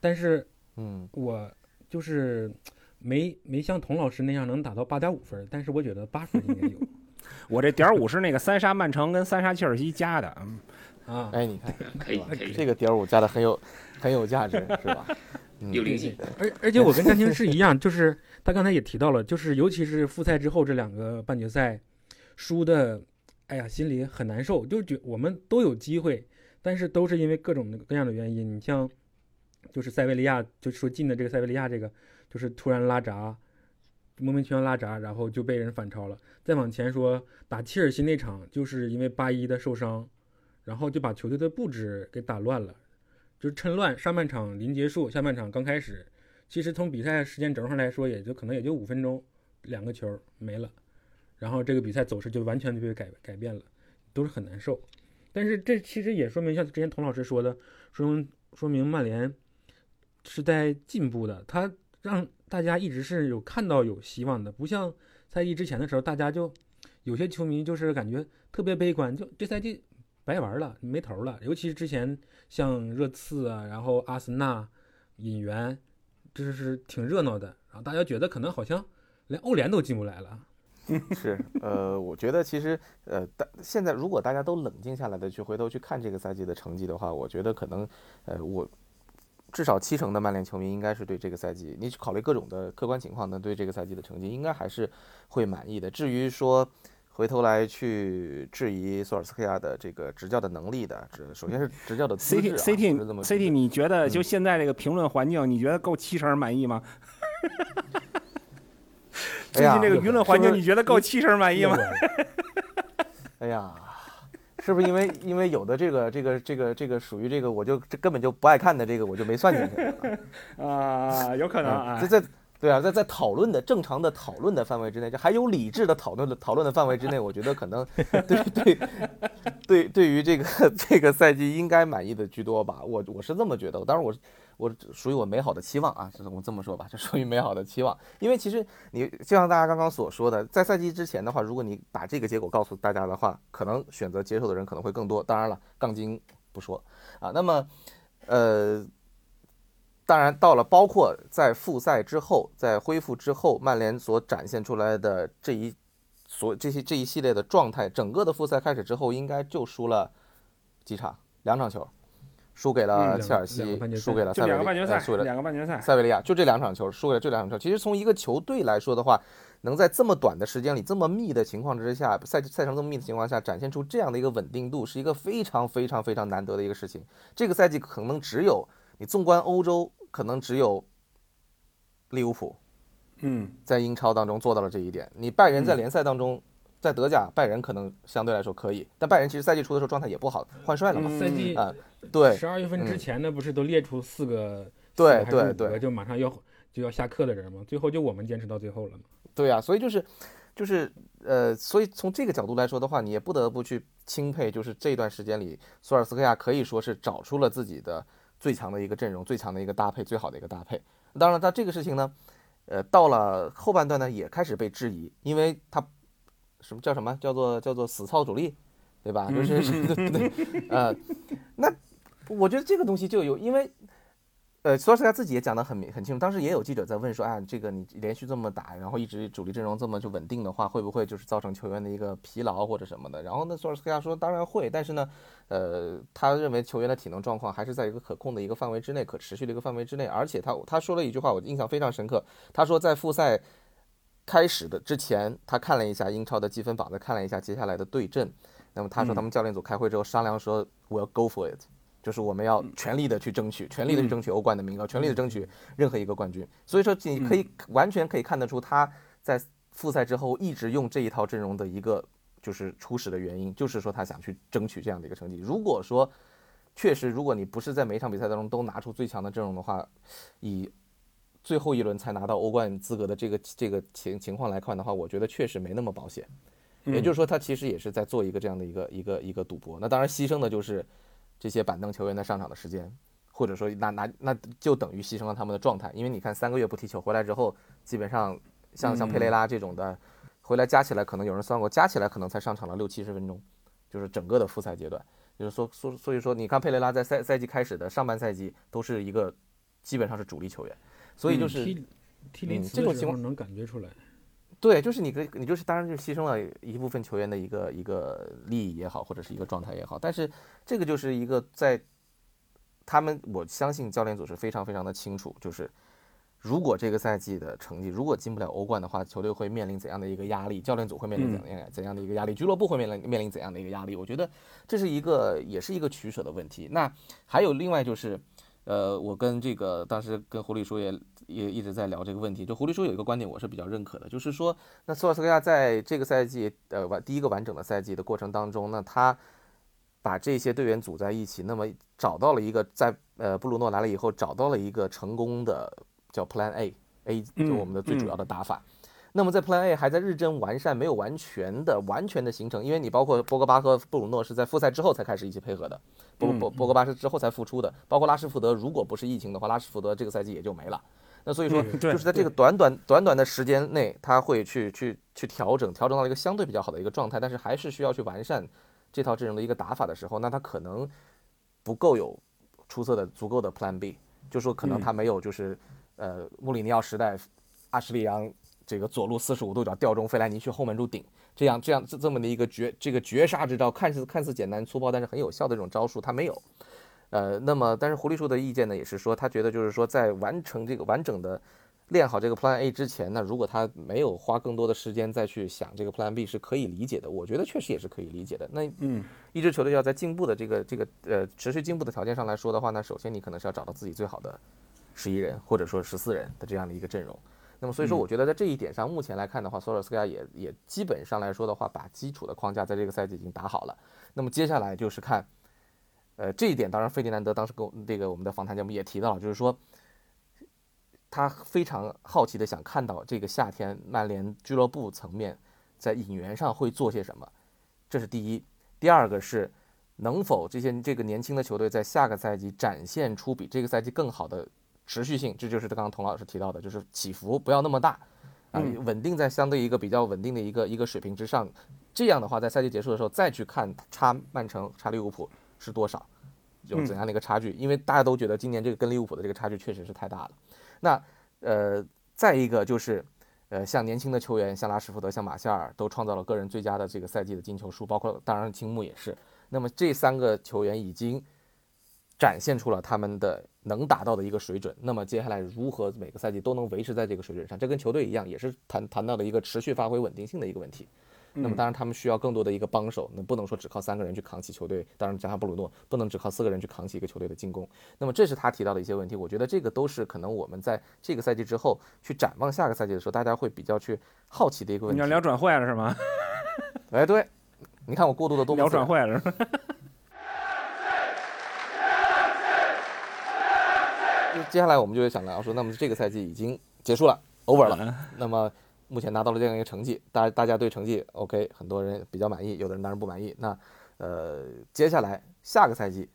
但是嗯我就是没没像童老师那样能打到八点五分，但是我觉得八分应该有 我这点五是那个三杀曼城跟三杀切尔西加的，嗯啊。哎，你看可以可以，这个点五加的很有很有价值，是吧？嗯有灵性。而而且我跟詹青是一样，就是他刚才也提到了，就是尤其是复赛之后这两个半决赛输的，哎呀，心里很难受，就觉我们都有机会，但是都是因为各种各样的原因。你像就是塞维利亚，就说进的这个塞维利亚这个，就是突然拉闸，莫名其妙拉闸，然后就被人反超了。再往前说打切尔西那场，就是因为八一的受伤，然后就把球队的布置给打乱了。就趁乱，上半场临结束，下半场刚开始，其实从比赛时间轴上来说，也就可能也就五分钟，两个球没了，然后这个比赛走势就完全就被改改变了，都是很难受。但是这其实也说明，像之前童老师说的，说明说明曼联是在进步的，他让大家一直是有看到有希望的，不像赛季之前的时候，大家就有些球迷就是感觉特别悲观，就这赛季白玩了，没头了。尤其是之前像热刺啊，然后阿森纳引援，这是挺热闹的。然后大家觉得可能好像连欧联都进不来了。是，呃，我觉得其实，呃，大现在如果大家都冷静下来的去回头去看这个赛季的成绩的话，我觉得可能，呃，我至少七成的曼联球迷应该是对这个赛季，你去考虑各种的客观情况呢，对这个赛季的成绩应该还是会满意的。至于说回头来去质疑索尔斯克亚的这个执教的能力的，这首先是执教的资质、CT 啊，我是这 CT 么 CT，觉得你觉得嗯就现在这个评论环境，你觉得够七成满意吗？最近这个舆论环境，你觉得够七成满意吗？哎呀，是不是因为因为有的这个这个这个这个属于这个我就这根本就不爱看的这个我就没算进去啊？啊，有可能啊在。在对啊，在在讨论的正常的讨论的范围之内，就还有理智的讨论的讨论的范围之内，我觉得可能对对对对于这个这个赛季应该满意的居多吧。我我是这么觉得，当然我我属于我美好的期望啊，我这么说吧，这属于美好的期望。因为其实你就像大家刚刚所说的，在赛季之前的话，如果你把这个结果告诉大家的话，可能选择接受的人可能会更多。当然了，杠精不说啊，那么呃。当然，到了包括在复赛之后，在恢复之后，曼联所展现出来的这一所这些这一系列的状态，整个的复赛开始之后，应该就输了几场，两场球，输给了嗯切尔西两个半决，赛输给了塞维利，两个半决赛呃输给，了两个半决赛。塞维利亚，就这两场球，输给了这两场球。其实从一个球队来说的话，能在这么短的时间里，这么密的情况之下，赛赛程这么密的情况下，展现出这样的一个稳定度，是一个非常非常非常难得的一个事情。这个赛季可能只有你纵观欧洲，可能只有利物浦嗯，在英超当中做到了这一点。你拜仁在嗯联赛当中，在德甲，拜仁可能相对来说可以，但拜仁其实赛季初的时候状态也不好，换帅了嘛。嗯赛季啊对十二月份之嗯前呢，不是都列出四个，对对对就马上要就要下课的人嘛，最后就我们坚持到最后了嘛。对啊，所以就是就是呃，所以从这个角度来说的话，你也不得不去钦佩，就是这段时间里，索尔斯克亚可以说是找出了自己的最强的一个阵容、最强的一个搭配、最好的一个搭配。当然，他这个事情呢，呃，到了后半段呢，也开始被质疑，因为他什么叫什么叫做叫做死操主力，对吧？就是对对对，呃，那我觉得这个东西就有，因为。呃，索尔斯克亚自己也讲得很明很清楚，当时也有记者在问说，啊，这个你连续这么打，然后一直主力阵容这么就稳定的话，会不会就是造成球员的一个疲劳或者什么的？然后呢，索尔斯克亚说，当然会，但是呢，呃，他认为球员的体能状况还是在一个可控的一个范围之内，可持续的一个范围之内，而且他他说了一句话，我印象非常深刻，他说在复赛开始的之前，他看了一下英超的积分榜，再看了一下接下来的对阵，那么他说他们教练组开会之后商量说，We'll go for it。就是我们要全力的去争取，全力的去争取欧冠的名额，全力的争取任何一个冠军。所以说，你可以完全可以看得出他在复赛之后一直用这一套阵容的一个就是初始的原因，就是说他想去争取这样的一个成绩。如果说确实，如果你不是在每一场比赛当中都拿出最强的阵容的话，以最后一轮才拿到欧冠资格的这个这个情情况来看的话，我觉得确实没那么保险。也就是说，他其实也是在做一个这样的一个一个一个赌博。那当然，牺牲的就是。这些板凳球员的上场的时间，或者说那那那就等于牺牲了他们的状态，因为你看三个月不踢球回来之后，基本上像像佩雷拉这种的，回来加起来可能有人算过，加起来可能才上场了六七十分钟，就是整个的复赛阶段，就是说所所以说你看佩雷拉在赛赛季开始的上半赛季都是一个基本上是主力球员，所以就是、嗯这种情况能感觉出来。对，就是你可以，你就是当然就牺牲了一部分球员的一个一个利益也好，或者是一个状态也好，但是这个就是一个在他们，我相信教练组是非常非常的清楚，就是如果这个赛季的成绩如果进不了欧冠的话，球队会面临怎样的一个压力，教练组会面临怎样怎样的一个压力，俱乐部会面临面临怎样的一个压力？我觉得这是一个也是一个取舍的问题。那还有另外就是。呃，我跟这个当时跟狐狸叔也也一直在聊这个问题。就狐狸叔有一个观点，我是比较认可的，就是说，那索尔斯克亚在这个赛季，呃，完第一个完整的赛季的过程当中，那他把这些队员组在一起，那么找到了一个在呃布鲁诺来了以后，找到了一个成功的叫 Plan A，A 就我们的最主要的打法。那么在 Plan A 还在日臻完善，没有完全的完全的形成，因为你包括博格巴和布鲁诺是在复赛之后才开始一起配合的，博博博格巴是之后才复出的，包括拉什福德，如果不是疫情的话，拉什福德这个赛季也就没了。那所以说，就是在这个短短短短的时间内，他会去去去调整，调整到一个相对比较好的一个状态，但是还是需要去完善这套阵容的一个打法的时候，那他可能不够有出色的足够的 Plan B，就说可能他没有就是呃穆里尼奥时代阿什利杨。这个左路四十五度角吊中费莱尼去后门柱顶，这样这样这这么的一个绝这个绝杀之招，看似看似简单粗暴，但是很有效的这种招数，他没有。呃，那么但是狐狸叔的意见呢，也是说他觉得就是说在完成这个完整的练好这个 Plan A 之前呢，如果他没有花更多的时间再去想这个 Plan B 是可以理解的，我觉得确实也是可以理解的。那嗯，一支球队要在进步的这个这个呃持续进步的条件上来说的话呢，首先你可能是要找到自己最好的十一人或者说十四人的这样的一个阵容。那么所以说，我觉得在这一点上，目前来看的话，索尔斯克亚也也基本上来说的话，把基础的框架在这个赛季已经打好了。那么接下来就是看，呃，这一点当然费迪南德当时跟我这个我们的访谈节目也提到了，就是说他非常好奇的想看到这个夏天曼联俱乐部层面在引援上会做些什么，这是第一。第二个是能否这些这个年轻的球队在下个赛季展现出比这个赛季更好的。持续性，这就是刚刚童老师提到的，就是起伏不要那么大，啊，稳定在相对一个比较稳定的一个一个水平之上。这样的话，在赛季结束的时候再去看差曼城、差利物浦是多少，有怎样的一个差距？因为大家都觉得今年这个跟利物浦的这个差距确实是太大了。那呃，再一个就是，呃，像年轻的球员，像拉什福德、像马夏尔，都创造了个人最佳的这个赛季的进球数，包括当然青木也是。那么这三个球员已经展现出了他们的能达到的一个水准。那么接下来如何每个赛季都能维持在这个水准上，这跟球队一样，也是谈谈到了一个持续发挥稳定性的一个问题。那么当然，他们需要更多的一个帮手，那不能说只靠三个人去扛起球队。当然，加上布鲁诺，不能只靠四个人去扛起一个球队的进攻。那么这是他提到的一些问题，我觉得这个都是可能我们在这个赛季之后去展望下个赛季的时候，大家会比较去好奇的一个问题。你要聊转会了是吗？哎，对，你看我过度的多聊转会了。接下来我们就会想聊说，那么这个赛季已经结束了，over 了。那么。目前拿到了这样一个成绩，大大家对成绩 OK，很多人比较满意，有的人当然不满意。那呃，接下来下个赛季，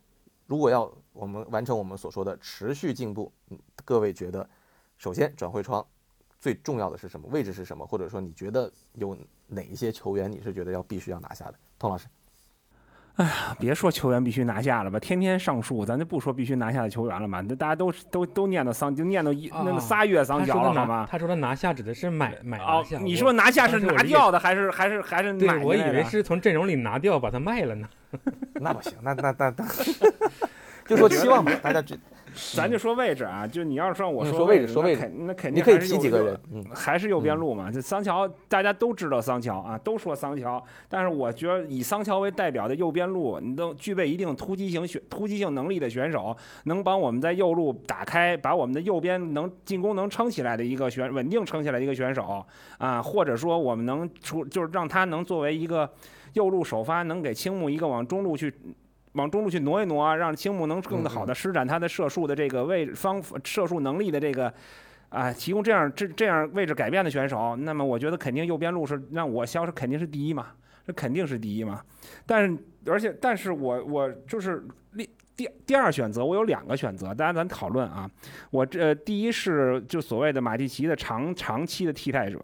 如果要我们完成我们所说的持续进步，嗯，各位觉得，首先转会窗最重要的是什么位置是什么？或者说你觉得有哪一些球员你是觉得要必须要拿下的？童老师。哎呀，别说球员必须拿下了吧，天天上树，咱就不说必须拿下的球员了嘛。那大家都都都念叨桑，就念叨一那个仨月桑乔了，好吗？他说他拿下指的是买买拿，下。你说拿下是拿掉的，还是还是还是买？对，我以为是从阵容里拿掉把它卖了呢。那不行，那那那那，就说期望吧，大家咱就说位置啊，就你要是说我说位置，说位置，那肯定你可以提几个人，还是右边路嘛。这桑乔大家都知道桑乔啊，都说桑乔，但是我觉得以桑乔为代表的右边路，你都具备一定突击型选突击性能力的选手，能帮我们在右路打开，把我们的右边能进攻能撑起来的一个选稳定撑起来的一个选手啊，或者说我们能出就是让他能作为一个右路首发，能给青木一个往中路去。往中路去挪一挪啊，让青木能更好的施展他的射术的这个位方射术能力的这个啊，提供这样这这样位置改变的选手，那么我觉得肯定右边路是让我消是肯定是第一嘛，这肯定是第一嘛。但是而且但是我我就是第第第二选择，我有两个选择，大家咱讨论啊。我这第一是就所谓的马蒂奇的长长期的替代者。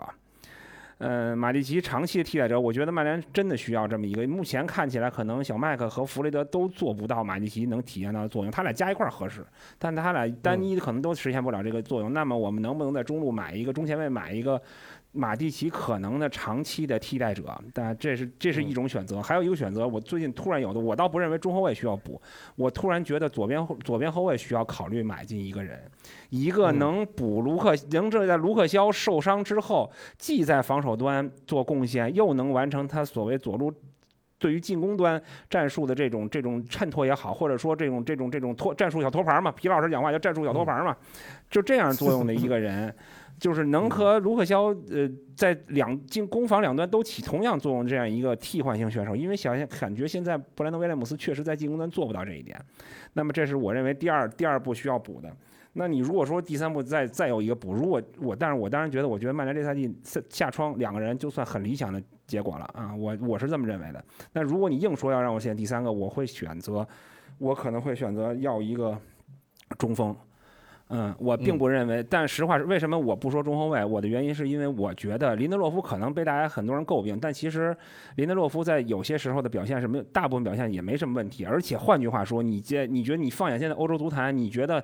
呃，马蒂奇长期的替代者，我觉得曼联真的需要这么一个。目前看起来，可能小麦克和弗雷德都做不到马蒂奇能体验到的作用，他俩加一块儿合适，但他俩单一可能都实现不了这个作用。那么，我们能不能在中路买一个中前卫，买一个？马蒂奇可能的长期的替代者，但这是这是一种选择。还有一个选择，我最近突然有的，我倒不认为中后卫需要补，我突然觉得左边左边后卫需要考虑买进一个人，一个能补卢克，能这在卢克肖受伤之后，既在防守端做贡献，又能完成他所谓左路对于进攻端战术的这种这种衬托也好，或者说这种这种这种托战术小托盘嘛，皮老师讲话叫战术小托盘嘛，就这样作用的一个人。就是能和卢克肖呃在两进攻防两端都起同样作用这样一个替换性选手，因为想感觉现在布兰登威廉姆斯确实在进攻端做不到这一点，那么这是我认为第二第二步需要补的。那你如果说第三步再再有一个补，如果我但是我当然觉得，我觉得曼联这赛季下下窗两个人就算很理想的结果了啊，我我是这么认为的。那如果你硬说要让我选第三个，我会选择我可能会选择要一个中锋。嗯，我并不认为，但实话是，为什么我不说中后卫？我的原因是因为我觉得林德洛夫可能被大家很多人诟病，但其实林德洛夫在有些时候的表现是没有，大部分表现也没什么问题。而且换句话说，你接你觉得你放眼现在欧洲足坛，你觉得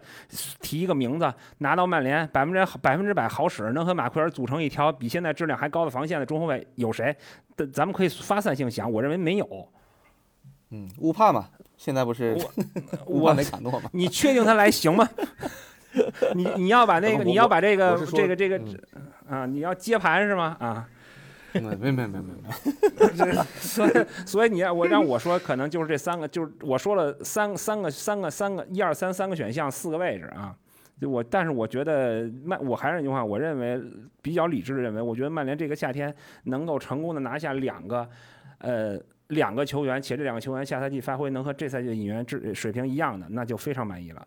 提一个名字拿到曼联百分之百分之百好使，能和马奎尔组成一条比现在质量还高的防线的中后卫有谁？咱们可以发散性想，我认为没有。嗯，乌帕嘛，现在不是我没卡诺吗？你确定他来行吗？你你要把那个，你要把这个这个这个啊，你要接盘是吗？啊，没没没没没，所以所以你要我让我说，可能就是这三个，就是我说了三三个三个三个一二三三个选项四个位置啊。就我但是我觉得曼，我还是那句话，我认为比较理智的认为，我觉得曼联这个夏天能够成功的拿下两个呃两个球员，且这两个球员下赛季发挥能和这赛季的引援质水平一样的，那就非常满意了。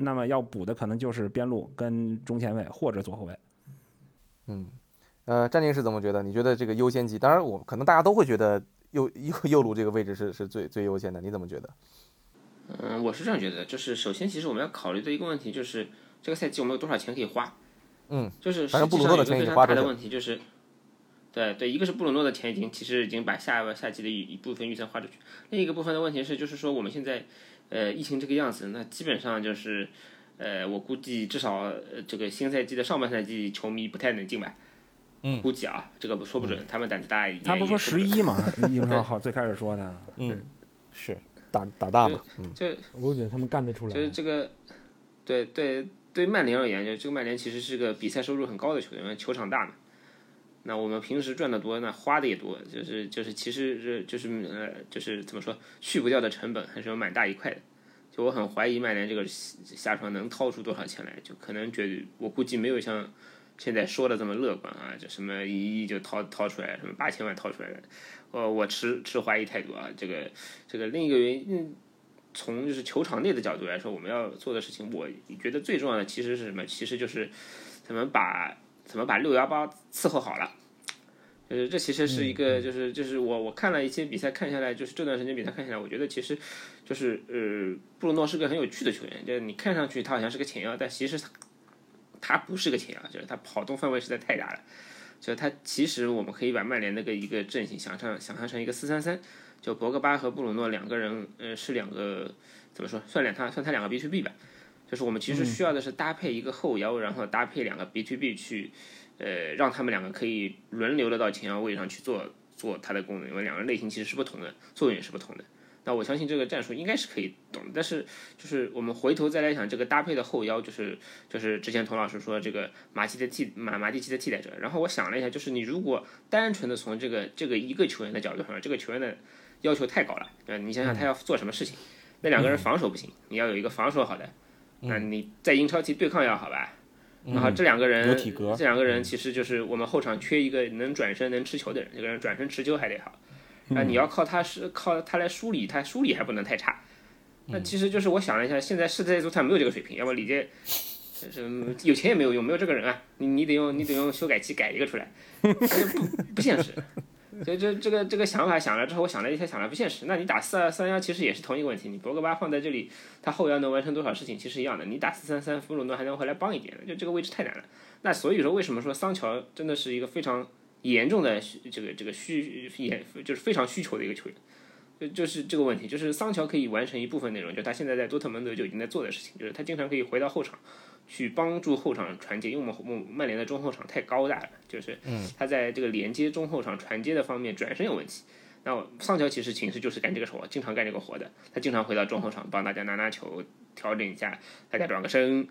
那么要补的可能就是边路跟中前卫或者左后卫。嗯，呃，詹宁是怎么觉得？你觉得这个优先级？当然，我可能大家都会觉得右右右路这个位置是 是最最优先的。你怎么觉得？嗯，我是这样觉得，就是首先，其实我们要考虑的一个问题就是这个赛季我们有多少钱可以花。嗯，就是反正布鲁诺的钱已经花大的问题就是，对对，一个是布鲁诺的钱已经其实已经把下个赛季的一一部分预算花出去，另一个部分的问题是，就是说我们现在。呃，疫情这个样子，那基本上就是，呃，我估计至少这个新赛季的上半赛季，球迷不太能进吧。嗯估计啊，这个说不准，他们胆子大一点。他不说十一嘛？英超好最开始说的，嗯，是打打大嘛，嗯就我觉得他们干得出来就是这个，对对对，曼联而言，就这个曼联其实是个比赛收入很高的球队，因为球场大嘛。那我们平时赚的多，那花的也多，就是就是其实是就是呃就是怎么说，去不掉的成本还是有蛮大一块的。就我很怀疑曼联这个下窗能掏出多少钱来，就可能觉得我估计没有像现在说的这么乐观啊，就什么一亿就掏掏出来，什么八千万掏出来的，呃，我持持怀疑态度啊。这个这个另一个原因，从就是球场内的角度来说，我们要做的事情，我觉得最重要的其实是什么？其实就是怎么把怎么把六幺八伺候好了。就是这其实是一个，就是就是我我看了一些比赛，看下来，就是这段时间比赛看下来，我觉得其实就是呃，布鲁诺是个很有趣的球员，就是你看上去他好像是个前腰，但其实他他不是个前腰，就是他跑动范围实在太大了。就他其实我们可以把曼联那个一个阵型想象想象成一个四三三，就博格巴和布鲁诺两个人，呃，是两个怎么说？算两他算他两个 B to B 吧。就是我们其实需要的是搭配一个后腰，然后搭配两个 B to B 去，呃，让他们两个可以轮流的到前腰位上去做做它的功能，因为两个类型其实是不同的，作用也是不同的。那我相信这个战术应该是可以懂，但是就是我们回头再来想这个搭配的后腰，就是就是之前童老师说这个马基的替马马蒂奇的替代者，然后我想了一下，就是你如果单纯的从这个这个一个球员的角度上，这个球员的要求太高了，对吧？你想想他要做什么事情，那两个人防守不行，你要有一个防守好的。那你在英超踢对抗要好吧？然后这两个人，体格这两个人其实就是我们后场缺一个能转身能持球的人，这个人转身持球还得好。那你要靠他是靠他来梳理，他梳理还不能太差。那其实就是我想了一下，现在世界足坛没有这个水平，要么李杰，是有钱也没有用，没有这个人啊，你你得用你得用修改器改一个出来，不不现实。所以这这个这个想法想了之后，我想了一下，想了不现实。那你打四二三幺其实也是同一个问题，你博格巴放在这里，他后腰能完成多少事情其实一样的。你打四三三，弗鲁诺还能回来帮一点，就这个位置太难了。那所以说，为什么说桑乔真的是一个非常严重的这个这个需严就是非常需求的一个球员？就就是这个问题，就是桑乔可以完成一部分内容，就他现在在多特蒙德就已经在做的事情，就是他经常可以回到后场。去帮助后场传接，因为我们曼联的中后场太高大了，就是他在这个连接中后场传接的方面转身有问题。那上乔其实其实就是干这个活，经常干这个活的。他经常回到中后场帮大家拿拿球，调整一下，大家转个身，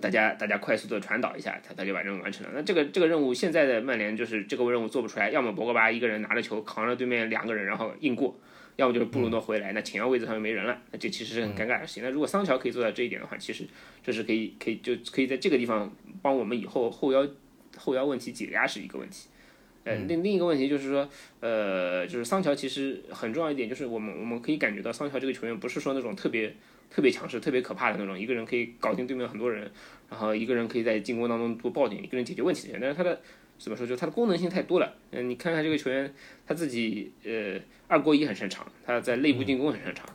大家大家快速的传导一下，他他就把任务完成了。那这个这个任务现在的曼联就是这个任务做不出来，要么博格巴一个人拿着球扛着对面两个人然后硬过。要么就是布鲁诺回来，那前腰位置上又没人了，那这其实是很尴尬的事情。那如果桑乔可以做到这一点的话，其实这是可以可以就可以在这个地方帮我们以后后腰后腰问题解压是一个问题。呃，另另一个问题就是说，呃，就是桑乔其实很重要一点，就是我们我们可以感觉到桑乔这个球员不是说那种特别特别强势、特别可怕的那种，一个人可以搞定对面很多人，然后一个人可以在进攻当中做爆点，一个人解决问题的人。但是他的怎么说，就他的功能性太多了。嗯，你看看这个球员，他自己呃二过一很擅长，他在内部进攻很擅长，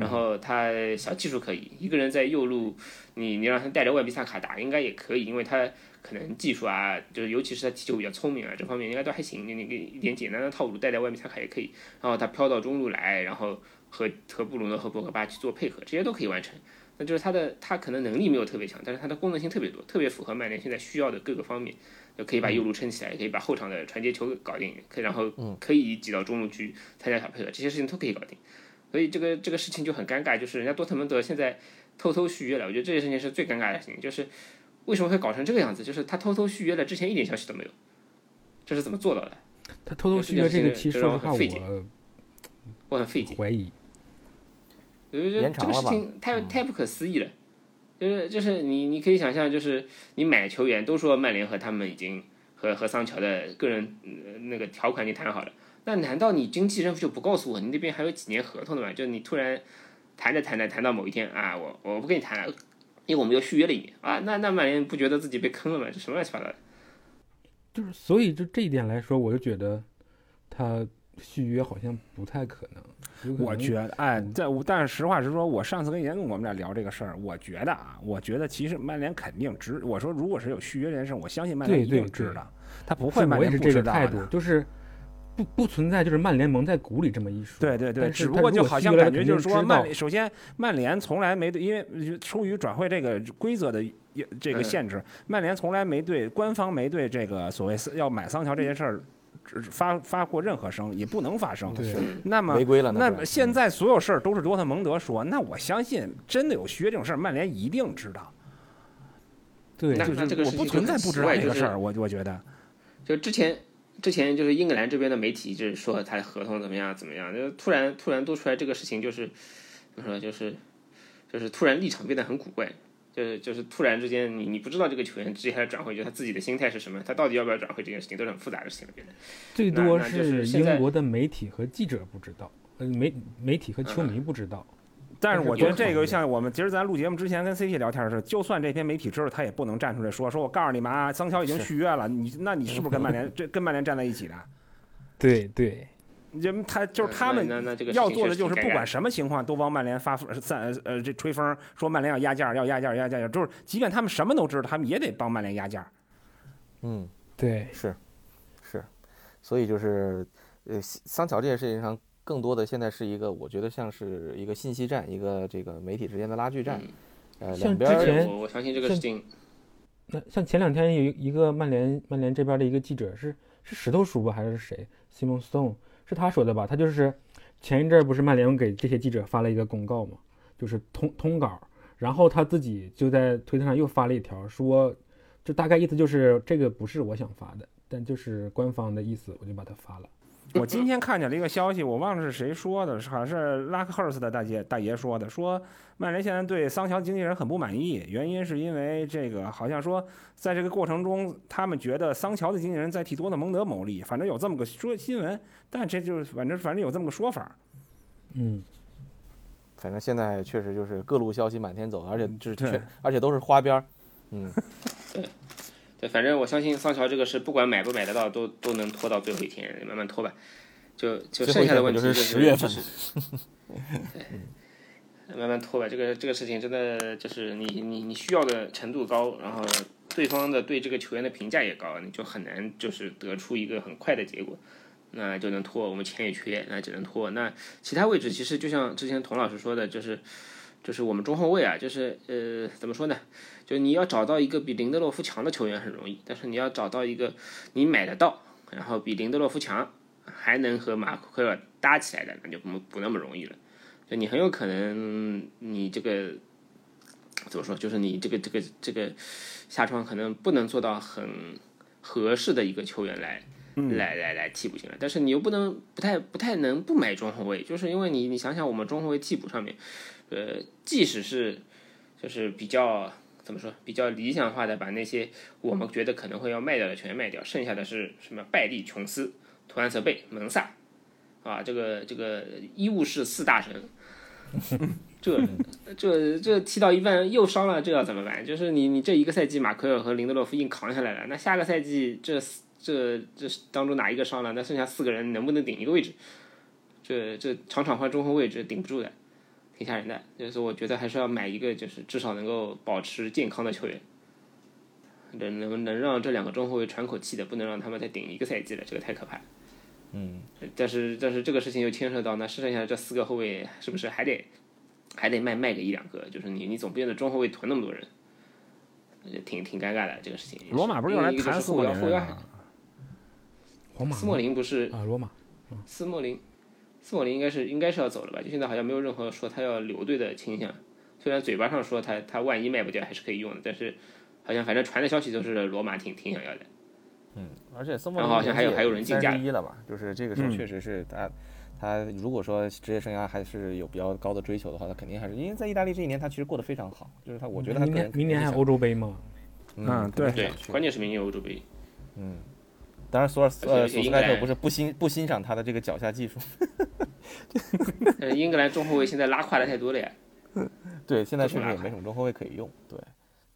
然后他小技术可以，一个人在右路，你你让他带着外比萨卡打应该也可以，因为他可能技术啊，就是尤其是他踢球比较聪明啊，这方面应该都还行。你你给一点简单的套路带带外比萨卡也可以，然后他飘到中路来，然后和和布鲁诺和博格巴去做配合，这些都可以完成。那就是他的他可能能力没有特别强，但是他的功能性特别多，特别符合曼联现在需要的各个方面。就可以把右路撑起来，也可以把后场的传接球搞定，可以然后可以挤到中路去参加小配合，这些事情都可以搞定。所以这个这个事情就很尴尬，就是人家多特蒙德现在偷偷续约了，我觉得这件事情是最尴尬的事情，就是为什么会搞成这个样子？就是他偷偷续约了，之前一点消息都没有，这是怎么做到的？他偷偷续约这个，其实说实话我我很费解，怀疑。我觉得这个事情太太不可思议了。就是就是你你可以想象，就是你买球员都说曼联和他们已经和和桑乔的个人那个条款已经谈好了，那难道你经纪人就不告诉我你那边还有几年合同的吗？就你突然谈着谈着谈到某一天啊，我我不跟你谈了，因为我们又续约了一年啊，那那曼联不觉得自己被坑了吗？这什么乱七八糟的？就是所以就这一点来说，我就觉得他续约好像不太可能。我觉得，哎，在但是实话实说，我上次跟严总我们俩聊这个事儿，我觉得啊，我觉得其实曼联肯定知。我说，如果是有续约这件事，我相信曼联一定知道，他不会曼联不知道的。就是不不存在，就是曼联蒙在鼓里这么一说。对对对，只不过就好像感觉就是说，曼联首先曼联从来没对因为出于转会这个规则的这个嗯限制，曼联从来没对官方没对这个所谓要买桑乔这件事儿只发发过任何声，也不能发声。对那么违规了，那现在所有事儿都是多特蒙德说，那我相信真的有续约这种事儿，曼联一定知道。对那就是我不这个事情存在不知道这个事儿，我我觉得。就之前之前就是英格兰这边的媒体就是说他的合同怎么样怎么样，就突然突然多出来这个事情，就是怎么说就是就是突然立场变得很古怪。就是就是突然之间，你你不知道这个球员接下来转会，就他自己的心态是什么，他到底要不要转会这件事情，都是很复杂的事情最多是英国的媒体和记者不知道，呃，媒媒体和球迷不知道。但是我觉得这个像我们其实咱录节目之前跟 CT 聊天的时候，就算这篇媒体知道，他也不能站出来说，说我告诉你们啊，桑乔已经续约了，你那你是不是跟曼联 这跟曼联站在一起的？对对，就他就是他们那那那这个要做的就是不管什么情况都帮曼联发散呃这吹风，说曼联要压价，要压价，压价，就是即便他们什么都知道，他们也得帮曼联压价。嗯。对，是，是，所以就是，呃，桑乔这件事情上，更多的现在是一个，我觉得像是一个信息战，一个这个媒体之间的拉锯战，呃，像两边儿之前我我相信这个事情，那像前两天有一一个曼联曼联这边的一个记者是是石头叔吧还是谁？Simon Stone 是他说的吧？他就是前一阵不是曼联给这些记者发了一个公告嘛，就是通通稿，然后他自己就在推特上又发了一条说，就大概意思就是这个不是我想发的，但就是官方的意思，我就把它发了。我今天看见了一个消息，我忘了是谁说的，好像是拉克赫尔斯的大姐大爷说的，说曼联现在对桑乔经纪人很不满意，原因是因为这个好像说在这个过程中，他们觉得桑乔的经纪人在替多特蒙德谋利，反正有这么个说新闻，但这就是反正反正有这么个说法。嗯，反正现在确实就是各路消息满天走，而且就是而且都是花边儿，嗯，对，反正我相信桑乔这个是，不管买不买得到，都都能拖到最后一天，慢慢拖吧。就就剩下的问题就是十月份 对，慢慢拖吧。这个这个事情真的就是你你你需要的程度高，然后对方的对这个球员的评价也高，你就很难就是得出一个很快的结果。那就能拖，我们钱也缺，那只能拖。那其他位置其实就像之前童老师说的，就是就是我们中后卫啊，就是呃怎么说呢？就你要找到一个比林德洛夫强的球员很容易，但是你要找到一个你买得到，然后比林德洛夫强，还能和马库克尔搭起来的，那就不不那么容易了。就你很有可能你这个怎么说，就是你这个这个这个下窗可能不能做到很合适的一个球员来。来来来替补进来，但是你又不能不太不太能不买中后卫，就是因为你你想想我们中后卫替补上面，呃，即使是就是比较怎么说比较理想化的把那些我们觉得可能会要卖掉的全卖掉，剩下的是什么拜利、琼斯、图安泽贝、门萨，啊，这个这个医务室四大神，这这这踢到一半又伤了，这要怎么办？就是你你这一个赛季马奎尔和林德洛夫硬扛下来了，那下个赛季这这这当中哪一个伤了？那剩下四个人能不能顶一个位置？这这场场换中后位，这顶不住的，挺吓人的。就是我觉得还是要买一个，就是至少能够保持健康的球员，能能能让这两个中后卫喘口气的，不能让他们再顶一个赛季了，这个太可怕。嗯，但是但是这个事情又牵涉到，那剩下这四个后卫是不是还得还得卖卖给一两个？就是你你总不见得中后卫囤那么多人，挺挺尴尬的这个事情。罗马不是用来谈后腰后腰吗？皇马斯莫林不是啊，罗马斯莫林，斯莫林应该是应该是要走了吧？就现在好像没有任何说他要留队的倾向。虽然嘴巴上说他他万一卖不掉还是可以用的，但是好像反正传的消息都是罗马挺挺想要的。嗯而且斯莫然后好像还有还有人竞价三十一了嘛，就是这个时候嗯确实是他。他如果说职业生涯还是有比较高的追求的话，他肯定还是因为在意大利这一年他其实过得非常好，就是他我觉得他明年明年还有欧洲杯吗？嗯嗯对对，关键是明年欧洲杯。嗯，当然索尔斯呃索斯盖特不是不欣不欣赏他的这个脚下技术，但 是英格兰中后卫现在拉胯的太多了呀。对，现在确实也没什么中后卫可以用，对，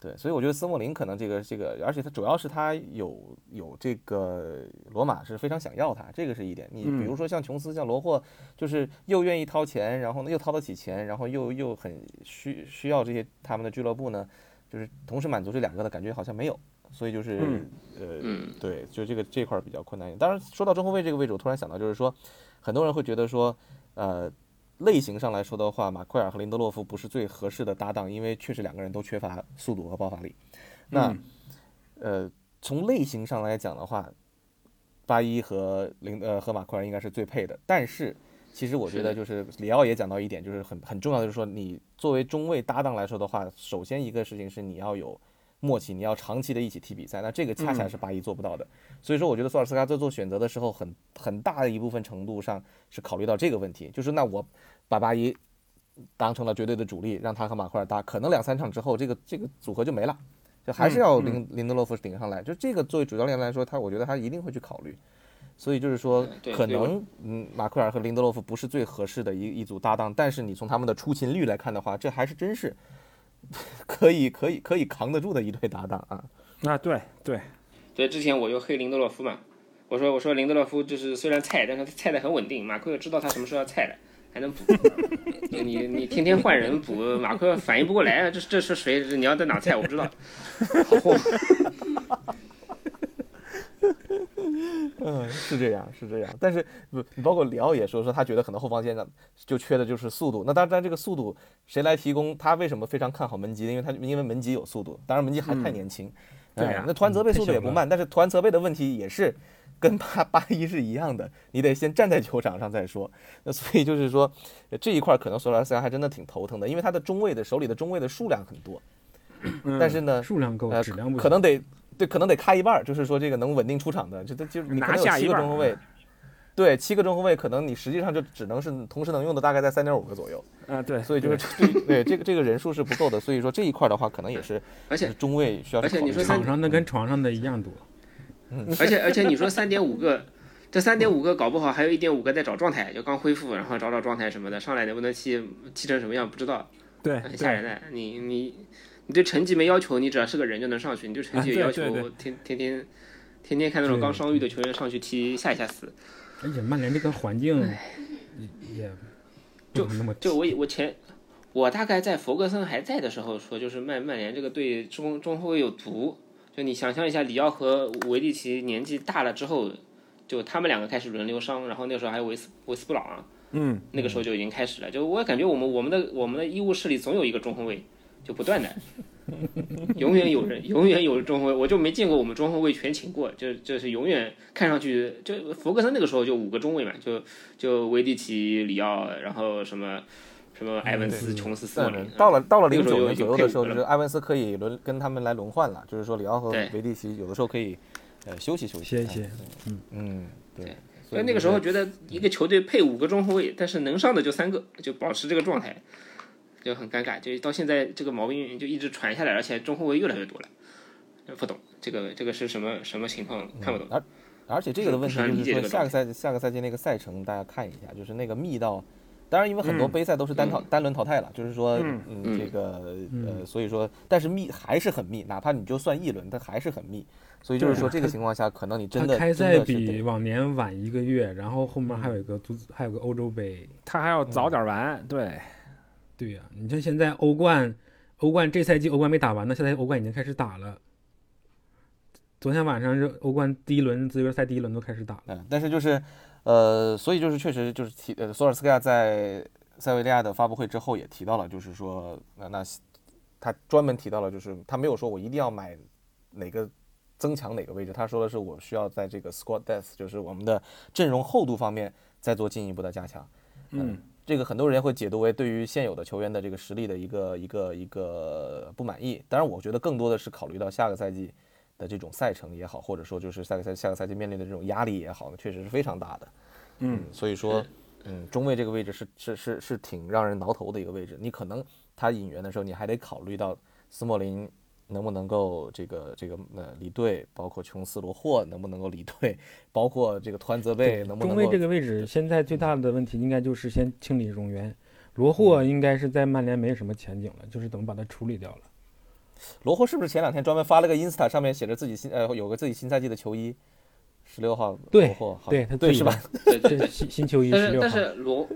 对，所以我觉得斯莫林可能这个这个，而且他主要是他有有这个罗马是非常想要他，这个是一点。你比如说像琼斯、像罗霍，就是又愿意掏钱，然后呢又掏得起钱，然后又又很需需要这些他们的俱乐部呢，就是同时满足这两个的感觉好像没有，所以就是、嗯呃嗯对，就这个这块儿比较困难一点。当然说到中后卫这个位置，我突然想到就是说，很多人会觉得说，呃。类型上来说的话，马奎尔和林德洛夫不是最合适的搭档，因为确实两个人都缺乏速度和爆发力。那嗯呃，从类型上来讲的话，巴伊和林呃和马奎尔应该是最配的。但是其实我觉得就是里奥也讲到一点，就是很很重要的，就是说你作为中卫搭档来说的话，首先一个事情是你要有默契，你要长期的一起踢比赛。那这个恰恰是巴伊做不到的。所以说，我觉得索尔斯克亚在做选择的时候很，很大的一部分程度上是考虑到这个问题，就是那我把巴伊当成了绝对的主力，让他和马奎尔搭，可能两三场之后，这个这个组合就没了。就还是要林、林德洛夫顶上来，就这个作为主教练来说，他我觉得他一定会去考虑。所以就是说可能嗯，马奎尔和林德洛夫不是最合适的一一组搭档，但是你从他们的出勤率来看的话，这还是真是 可以可以可以扛得住的一对搭档啊。那，对对，所以之前我就黑林德洛夫嘛，我说我说林德洛夫就是虽然菜，但是他菜的很稳定，马奎尔知道他什么时候要菜的，还能补。你你天天换人补，马奎尔反应不过来，这这是谁？你要在哪菜我不知道。好货，嗯，是这样，是这样。但是不，你包括里奥也说说他觉得可能后防线上就缺的就是速度。那当然，这个速度谁来提供？他为什么非常看好门吉呢？因为他因为门吉有速度，当然门吉还太年轻。哎对呀那图安泽贝速度也不慢，但是图安泽贝的问题也是跟巴巴一是一样的，你得先站在球场上再说。那所以就是说呃这一块可能索尔斯还真的挺头疼的，因为他的中卫的手里的中卫的数量很多，但是呢，数量够，呃，质量可能得对，可能得开一半儿，就是说这个能稳定出场的，这这就是你可能有拿下一个中后卫，对，七个中后卫，可能你实际上就只能是同时能用的大概在三点五个左右，啊对，所以就是对对这个这个人数是不够的，所以说这一块儿的话，可能也是而且中卫需要而且你说三场上的跟床上的一样多。嗯而且而且你说三点五个，这三点五个搞不好还有一点五个在找状态，就刚恢复，然后找找状态什么的，上来能不能踢踢成什么样不知道，对很吓人的。你你你对成绩没要求，你只要是个人就能上去，你对成绩有要求啊对对对，天天天天天看那种刚伤愈的球员上去踢，吓一吓死。而且曼联这个环境也也不能那么就我我前我大概在弗格森还在的时候说，就是曼曼联这个队中中后卫有毒。就你想象一下，里奥和维蒂奇年纪大了之后，就他们两个开始轮流伤，然后那个时候还有维斯维斯布朗啊，嗯，那个时候就已经开始了。就我感觉我们我们的我们的医务室里总有一个中后卫，就不断的，永远有人，永远有中后卫，我就没见过我们中后卫全勤过，就就是永远看上去就福格森那个时候就五个中卫嘛，就就维蒂奇、里奥，然后什么什么埃文斯、琼斯、斯莫林，到了到了那个时候零九年左右的时候，就是埃文斯可以轮跟他们来轮换了，就是说里奥和维蒂奇有的时候可以呃休息休息，哎歇一歇。嗯，对对。所以那那个时候觉得一个球队配五个中后卫，但是能上的就三个，就保持这个状态，就很尴尬。就到现在这个毛病就一直传下来，而且中后卫越来越多了，不懂这个这个是什么什么情况，看不懂。而而且这个的问题就是说，下个赛季下个赛季那个赛程大家看一下，就是那个密到，当然因为很多嗯杯赛都是单淘、单轮淘汰了，就是说，嗯嗯，嗯这个呃，嗯所以说，但是密还是很密，哪怕你就算一轮，它还是很密，所以就是说这个情况下，可能你真的开赛真的是比往年晚一个月，然后后面还有一个足，还有个欧洲杯。他还要早点完，对，对呀、你像现在欧冠，欧冠这赛季欧冠没打完呢，现在欧冠已经开始打了。昨天晚上是欧冠第一轮资格赛第一轮都开始打了。嗯，但是就是，呃，所以就是确实就是提呃，索尔斯克亚在塞维利亚的发布会之后也提到了，就是说，那那他专门提到了，就是他没有说我一定要买哪个增强哪个位置，他说的是我需要在这个 squad depth，就是我们的阵容厚度方面再做进一步的加强。嗯，这个很多人会解读为对于现有的球员的这个实力的一个一个一个不满意。当然，我觉得更多的是考虑到下个赛季的这种赛程也好，或者说就是下个赛下个赛季面临的这种压力也好，确实是非常大的。嗯，所以说，嗯，中卫这个位置是是是是挺让人挠头的一个位置。你可能他引援的时候，你还得考虑到斯莫林能不能够这个这个呃离队，包括琼斯罗霍能不能够离队，包括这个图安泽贝能不能够中卫这个位置现在最大的问题应该就是先清理冗员。罗霍应该是在曼联没什么前景了，就是怎么把它处理掉了。罗霍是不是前两天专门发了个 Insta，上面写着自己新呃有个自己新赛季的球衣，十六号对罗霍，好对他对是吧？对对对。新新球衣十六号但是但，是罗，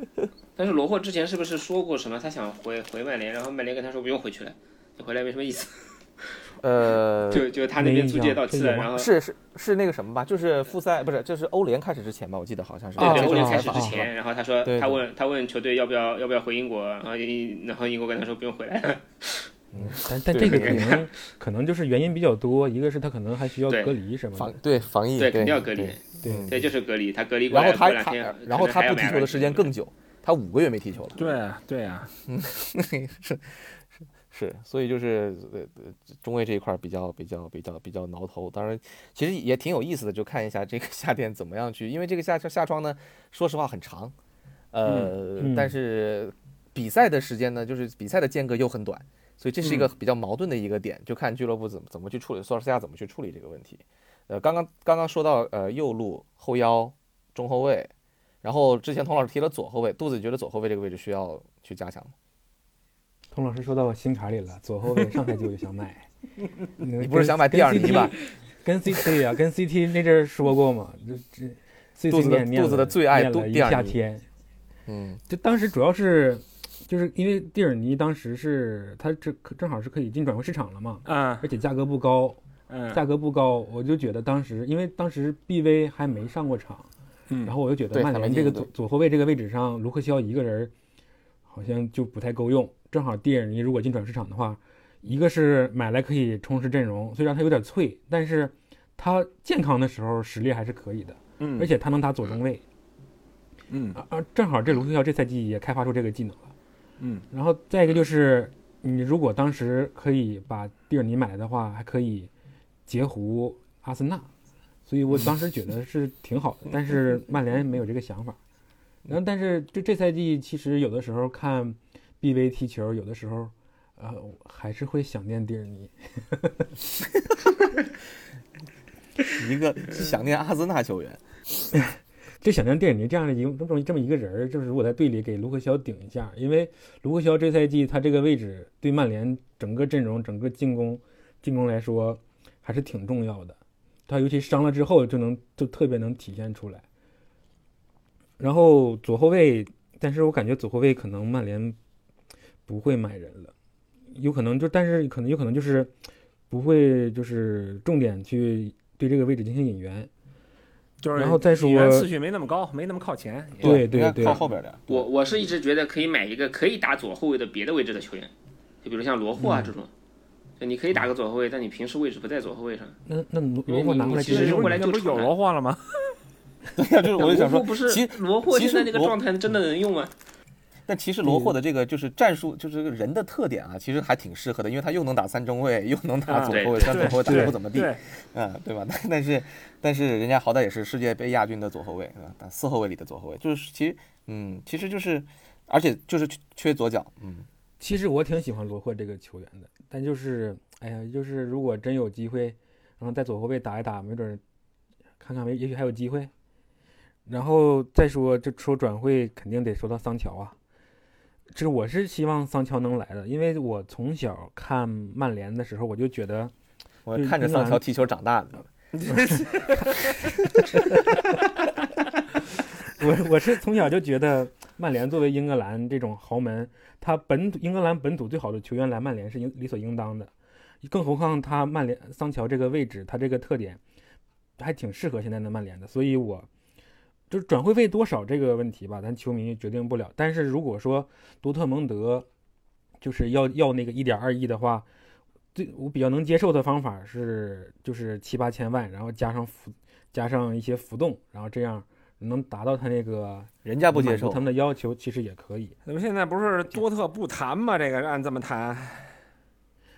但是罗霍之前是不是说过什么？他想回回曼联，然后曼联跟他说不用回去了，你回来没什么意思。呃，就就他那边租借到期了，然后是是是那个什么吧？就是复赛不是，就是欧联开始之前吧？我记得好像是对对，欧欧联开始之前，然后他说他问他问球队要不要要不要回英国，然后英然后英国跟他说不用回来了，嗯但但这个可能可能就是原因比较多，一个是他可能还需要隔离什么防的，对防疫对，肯定要隔离，对嗯对，就是隔离，他隔离过然后来他他过两天，然后他不踢球的时间更久，他五个月没踢球了。对啊对啊，嗯 是是，所以就是呃呃中卫这一块儿比较比较比较比较挠头。当然，其实也挺有意思的，就看一下这个夏天怎么样去，因为这个夏夏窗呢，说实话很长，呃，嗯但是比赛的时间呢，就是比赛的间隔又很短，所以这是一个比较矛盾的一个点，就看俱乐部怎么怎么去处理，索尔斯克亚怎么去处理这个问题。呃，刚刚刚刚说到呃右路、后腰、中后卫，然后之前童老师提了左后卫，杜子你觉得左后卫这个位置需要去加强吗？童老师说到我心坎里了，左后卫上赛季我就想买。你你不是想买蒂尔尼吧？跟 CT 啊，跟 CT 那阵说过嘛，就这肚子的肚子的最爱一夏天。嗯就当时主要是，就是因为蒂尔尼当时是他这正好是可以进转会市场了嘛，嗯而且价格不高，嗯价格不高，我就觉得当时因为当时 BV 还没上过场，嗯，然后我就觉得曼联这个左左后卫这个位置上，卢克肖一个人好像就不太够用。正好蒂尔尼如果进转市场的话，一个是买来可以充实阵容，虽然他有点脆，但是他健康的时候实力还是可以的，嗯而且他能打左中卫。嗯啊啊，正好这卢克肖这赛季也开发出这个技能了。嗯然后再一个就是，你如果当时可以把蒂尔尼买来的话，还可以截胡阿森纳，所以我当时觉得是挺好的。但是曼联没有这个想法。然后，但是这这赛季，其实有的时候看 BV 踢球，有的时候，呃，还是会想念蒂尔尼。一个想念阿森纳球员，就想念蒂尔尼这样的一个这么这么一个人儿，就是如果在队里给卢克肖顶一下，因为卢克肖这赛季他这个位置对曼联整个阵容、整个进攻进攻来说还是挺重要的。他尤其伤了之后，就能就特别能体现出来。然后左后卫，但是我感觉左后卫可能曼联不会买人了，有可能就但是可能有可能就是不会就是重点去对这个位置进行引援。就是然后再说次序没那么高，没那么靠前。对对对靠后边的。我我是一直觉得可以买一个可以打左后卫的别的位置的球员，就比如像罗霍啊嗯这种，就你可以打个左后卫，但你平时位置不在左后卫上。那那罗罗霍拿过来其实其实后来这不是有罗霍了吗？对呀，就是我就想说，罗霍不是罗霍现在那个状态真的能用吗？但其实罗霍的这个就是战术，就是这个人的特点啊，其实还挺适合的，因为他又能打三中卫，又能打啊左后卫，对虽然左后卫打对得不怎么地，对，嗯，对吧？但 但是但是人家好歹也是世界杯亚军的左后卫，是吧？打四后卫里的左后卫，就是其实嗯，其实就是，而且就是缺缺左脚，嗯，其实我挺喜欢罗霍这个球员的，但就是，哎呀，就是如果真有机会，然后在左后卫打一打，没准儿看看没，也许还有机会。然后再说，这说转会肯定得说到桑乔啊，这我是希望桑乔能来的，因为我从小看曼联的时候，我就觉得，我看着桑乔踢球长大的，我我是从小就觉得曼联作为英格兰这种豪门，他本土英格兰本土最好的球员来曼联是应理所应当的，更何况他曼联桑乔这个位置，他这个特点还挺适合现在的曼联的，所以我就是转会费多少这个问题吧，咱球迷决定不了。但是如果说多特蒙德就是要要那个一点二亿的话，最我比较能接受的方法是就是七八千万，然后加上浮加上一些浮动，然后这样能达到他那个人家不接受他，们的要求，其实也可以。咱们现在不是多特不谈吗？这个按这么谈，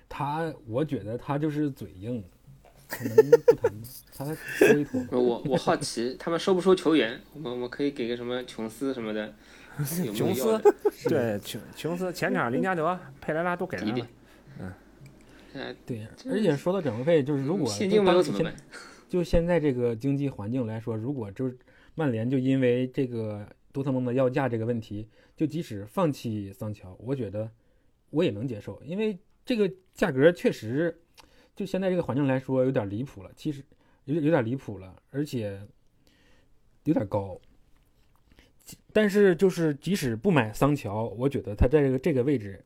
他我觉得他就是嘴硬，可能不谈吧，他说一坨。我我好奇他们收不收球员？我们我们可以给个什么琼斯什么的，有没有琼斯要的？对琼琼斯前场林加德、佩莱拉都给他一定了。呃，对，而且说到转会费，就是如果就现金没有怎么办？就现在这个经济环境来说，如果就是曼联就因为这个多特蒙德要价这个问题，就即使放弃桑乔，我觉得我也能接受，因为这个价格确实就现在这个环境来说有点离谱了，其实有点有点离谱了，而且有点高。但是就是即使不买桑乔，我觉得他在这个这个位置，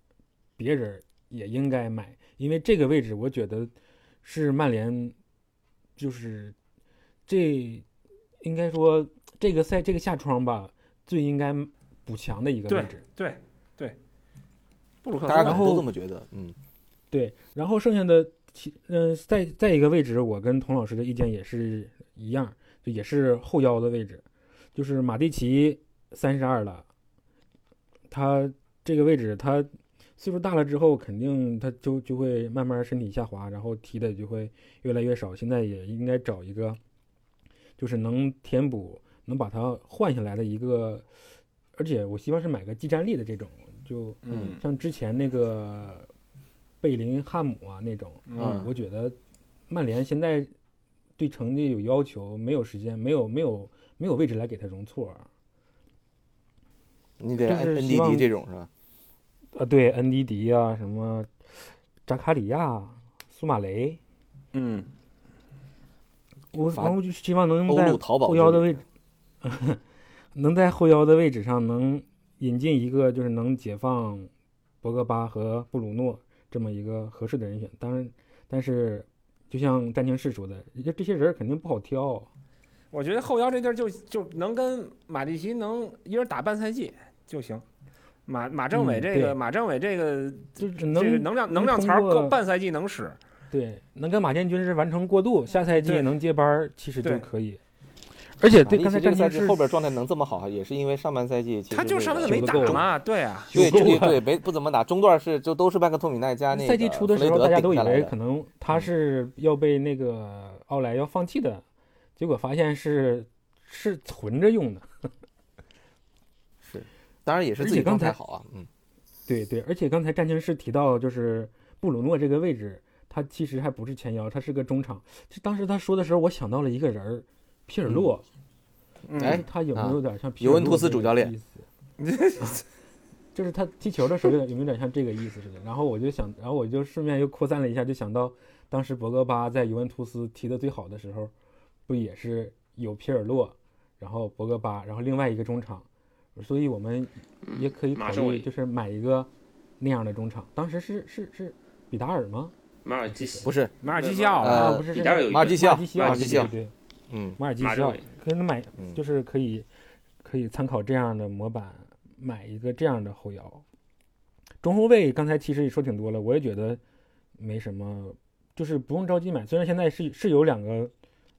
别人也应该买，因为这个位置我觉得是曼联就是这应该说这个赛这个下窗吧最应该补强的一个位置。对对，布鲁克斯大家都这么觉得，嗯，对，然后剩下的其嗯、再再一个位置，我跟童老师的意见也是一样，就也是后腰的位置，就是马蒂奇三十二了，他这个位置他岁数大了之后，肯定他就就会慢慢身体下滑，然后踢的就会越来越少。现在也应该找一个，就是能填补、能把他换下来的一个，而且我希望是买个技战力的这种，就嗯像之前那个贝林汉姆啊那种，嗯。我觉得曼联现在对成绩有要求，没有时间，没有没有没有位置来给他容错啊。你得就 N 是 N 希 D 望 D 这种是吧？啊，对，恩迪迪啊，什么扎卡里亚、苏马雷，嗯。我然后就希望能欧在后腰的位置，能在后腰的位置上能引进一个就是能解放博格巴和布鲁诺这么一个合适的人选。当然，但是就像詹宁士说的，这这些人肯定不好挑。我觉得后腰这地儿就就能跟马蒂奇能一人打半赛季就行。马马政伟嗯对这个、马政委这个就是这个能能量能能量槽够半赛季能使，对，能跟马建军是完成过渡，下赛季对能接班儿，其实就可以。而且对刚才奇这个赛季詹宁士后边状态能这么好，也是因为上半赛季其实他就是上半赛没打嘛，对啊，对对对，没不怎么打，中段是就都是麦克托米奈加那个赛季初的时候，大家都以为可能他是要被那个奥莱要放弃的，结果发现是是存着用的。是当然也是自己刚才状态好啊，嗯，对对，而且刚才战青是提到，就是布鲁诺这个位置，他其实还不是前腰，他是个中场。就当时他说的时候，我想到了一个人儿，皮尔洛。嗯哎他有没啊有点像皮尤文图斯主教练意思？就是他踢球的时候有点有没有点像这个意思似的。然后我就想，然后我就顺便又扩散了一下，就想到当时博格巴在尤文图斯踢的最好的时候，不也是有皮尔洛，然后博格巴，然后另外一个中场，所以我们也可以考虑就是买一个那样的中场。当时是是是比达尔吗？马尔基斯不是，马尔基西奥呃啊，啊，不是是比达尔有一个马尔基西奥马尔基西奥，马尔基奥对对对，嗯，马尔基西奥马政伟可以买，嗯就是可以可以参考这样的模板，买一个这样的后腰。中后卫刚才其实也说挺多了，我也觉得没什么，就是不用着急买。虽然现在是是有两个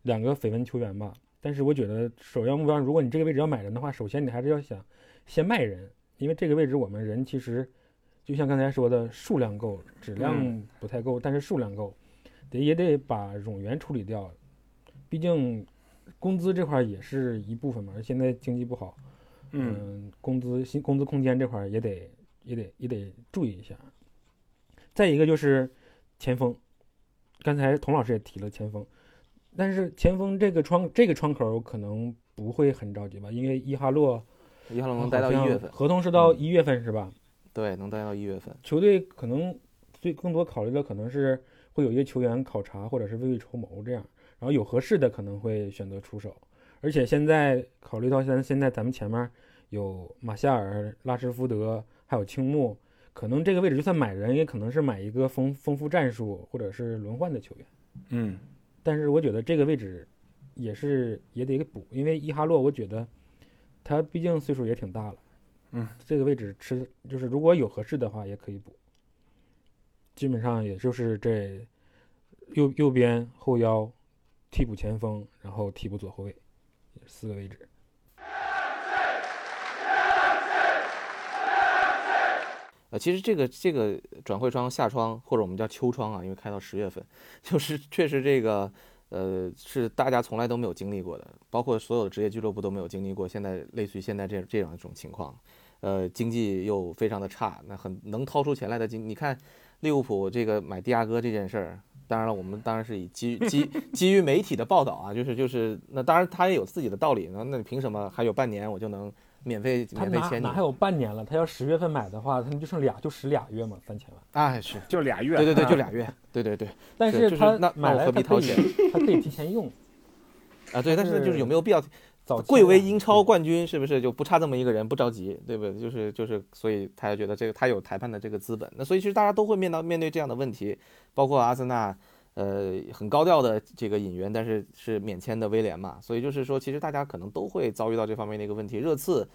两个绯闻球员吧，但是我觉得首要目标，如果你这个位置要买人的话，首先你还是要想先卖人，因为这个位置我们人其实就像刚才说的，数量够，质量嗯不太够，但是数量够，得也得把冗员处理掉，毕竟工资这块儿也是一部分嘛，现在经济不好，嗯工资薪工资空间这块儿也得也得也得注意一下。再一个就是前锋，刚才童老师也提了前锋，但是前锋这个窗这个窗口可能不会很着急吧，因为伊哈洛伊哈洛能待到一月份，合同是到嗯一月份是吧？对，能待到一月份。球队可能最更多考虑的可能是会有一些球员考察或者是未雨绸缪这样，然后有合适的可能会选择出手。而且现在考虑到现在现在咱们前面有马夏尔、拉什福德，还有青木，可能这个位置就算买人，也可能是买一个丰丰富战术或者是轮换的球员。嗯但是我觉得这个位置也是也得补，因为伊哈洛我觉得他毕竟岁数也挺大了，嗯，这个位置吃就是如果有合适的话也可以补，基本上也就是这右右边后腰、替补前锋，然后替补左后卫四个位置。呃，其实这个这个转会窗、夏窗或者我们叫秋窗啊，因为开到十月份，就是确实这个呃是大家从来都没有经历过的，包括所有的职业俱乐部都没有经历过。现在类似于现在这这样一种情况，呃，经济又非常的差，那很能掏出钱来的经，你看利物浦这个买蒂亚戈这件事儿。当然了，我们当然是以基于基基于媒体的报道啊，就是就是那当然他也有自己的道理，那那你凭什么还有半年我就能免费他免费签你哪哪还？有半年了？他要十月份买的话，他们就剩俩，就使俩月嘛，三千万。哎，是就俩月，对对对，啊 就俩月，对对对但是他买我何必来他可以掏钱，他可以提前用。啊，对，但是就是有没有必要？早贵为英超冠军，是不是就不差这么一个人？不着急，对不对？就是就是，所以他就觉得这个他有裁判的这个资本。那所以其实大家都会面到面对这样的问题，包括阿森纳，呃很高调的这个引援，但是是免签的威廉嘛，所以就是说，其实大家可能都会遭遇到这方面的一个问题。热刺，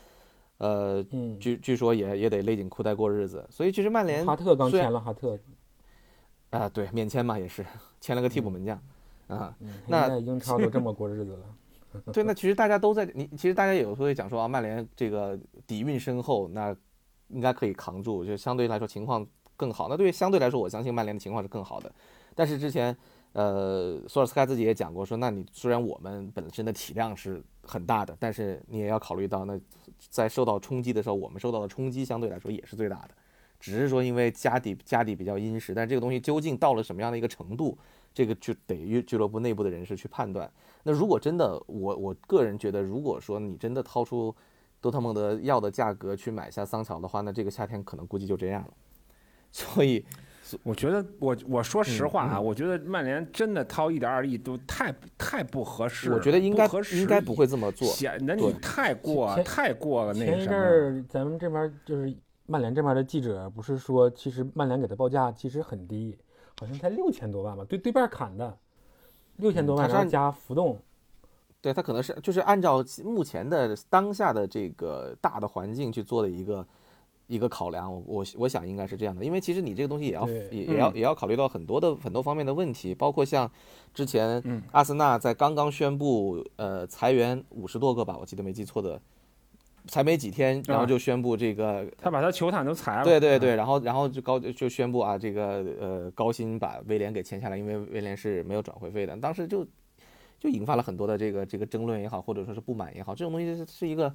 呃，嗯，据据说也也得勒紧裤带过日子，所以其实曼联哈特刚签了哈特，啊、对免签嘛也是 签了个替补门将啊，嗯，那英超都这么过日子了，对，那其实大家都在你，其实大家有时候会讲说啊，曼联这个底蕴深厚，那应该可以扛住，就相对来说情况更好。那对于相对来说，我相信曼联的情况是更好的。但是之前，呃，索尔斯克自己也讲过说，那你虽然我们本身的体量是很大的，但是你也要考虑到，那在受到冲击的时候，我们受到的冲击相对来说也是最大的。只是说因为家底家底比较殷实，但这个东西究竟到了什么样的一个程度，这个就得于俱乐部内部的人士去判断。那如果真的，我我个人觉得，如果说你真的掏出多特蒙德要的价格去买下桑乔的话，那这个夏天可能估计就这样了。所以，我觉得我我说实嗯话啊，我觉得曼联真的掏一点二亿都太太不合适了，我觉得应该应该不会这么做。显得你太过前太过了那前一阵。儿咱们这边儿就是曼联这边儿的记者不是说，其实曼联给的报价其实很低，好像才六千多万吧，对对半砍的，六千多万，然后加浮动，对他可能是就是按照目前的当下的这个大的环境去做的一个一个考量，我我我想应该是这样的，因为其实你这个东西也要也也要嗯也要考虑到很多的很多方面的问题，包括像之前嗯阿森纳在刚刚宣布呃裁员五十多个吧，我记得没记错的，才没几天，然后啊就宣布这个他把他球探都裁了。嗯对对对，然后然后就高就宣布啊，这个呃高薪把威廉给签下来，因为威廉是没有转会费的，当时就就引发了很多的这个这个争论也好，或者说是不满也好，这种东西是是一个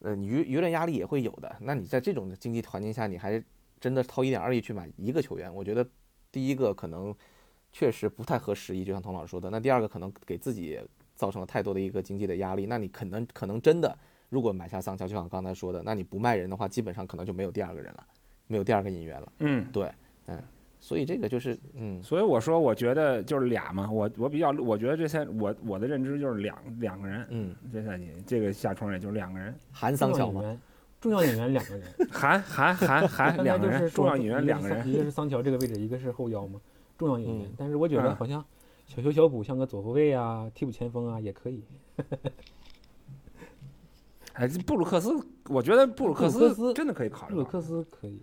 呃舆舆论压力也会有的。那你在这种经济环境下，你还真的掏一点二亿去买一个球员，我觉得第一个可能确实不太合时宜，就像童老师说的。那第二个可能给自己造成了太多的一个经济的压力，那你可能可能真的。如果买下桑乔，就像刚才说的，那你不卖人的话，基本上可能就没有第二个人了，没有第二个引援了。嗯，对，嗯，所以这个就是，嗯，所以我说，我觉得就是俩嘛，我我比较，我觉得这赛我我的认知就是两两个人，嗯，这赛季这个下窗也就是两个人，含桑乔嘛，重要引援，重要引援两个人，韩韩韩韩 两个人，就是重要演员两个人，一个是桑乔这个位置，一个是后腰嘛，重要演员嗯。但是我觉得嗯。好像小修小补，像个左后卫啊、替补前锋啊也可以。哎，布鲁克斯，我觉得布鲁克斯真的可以考虑。布鲁克斯可以，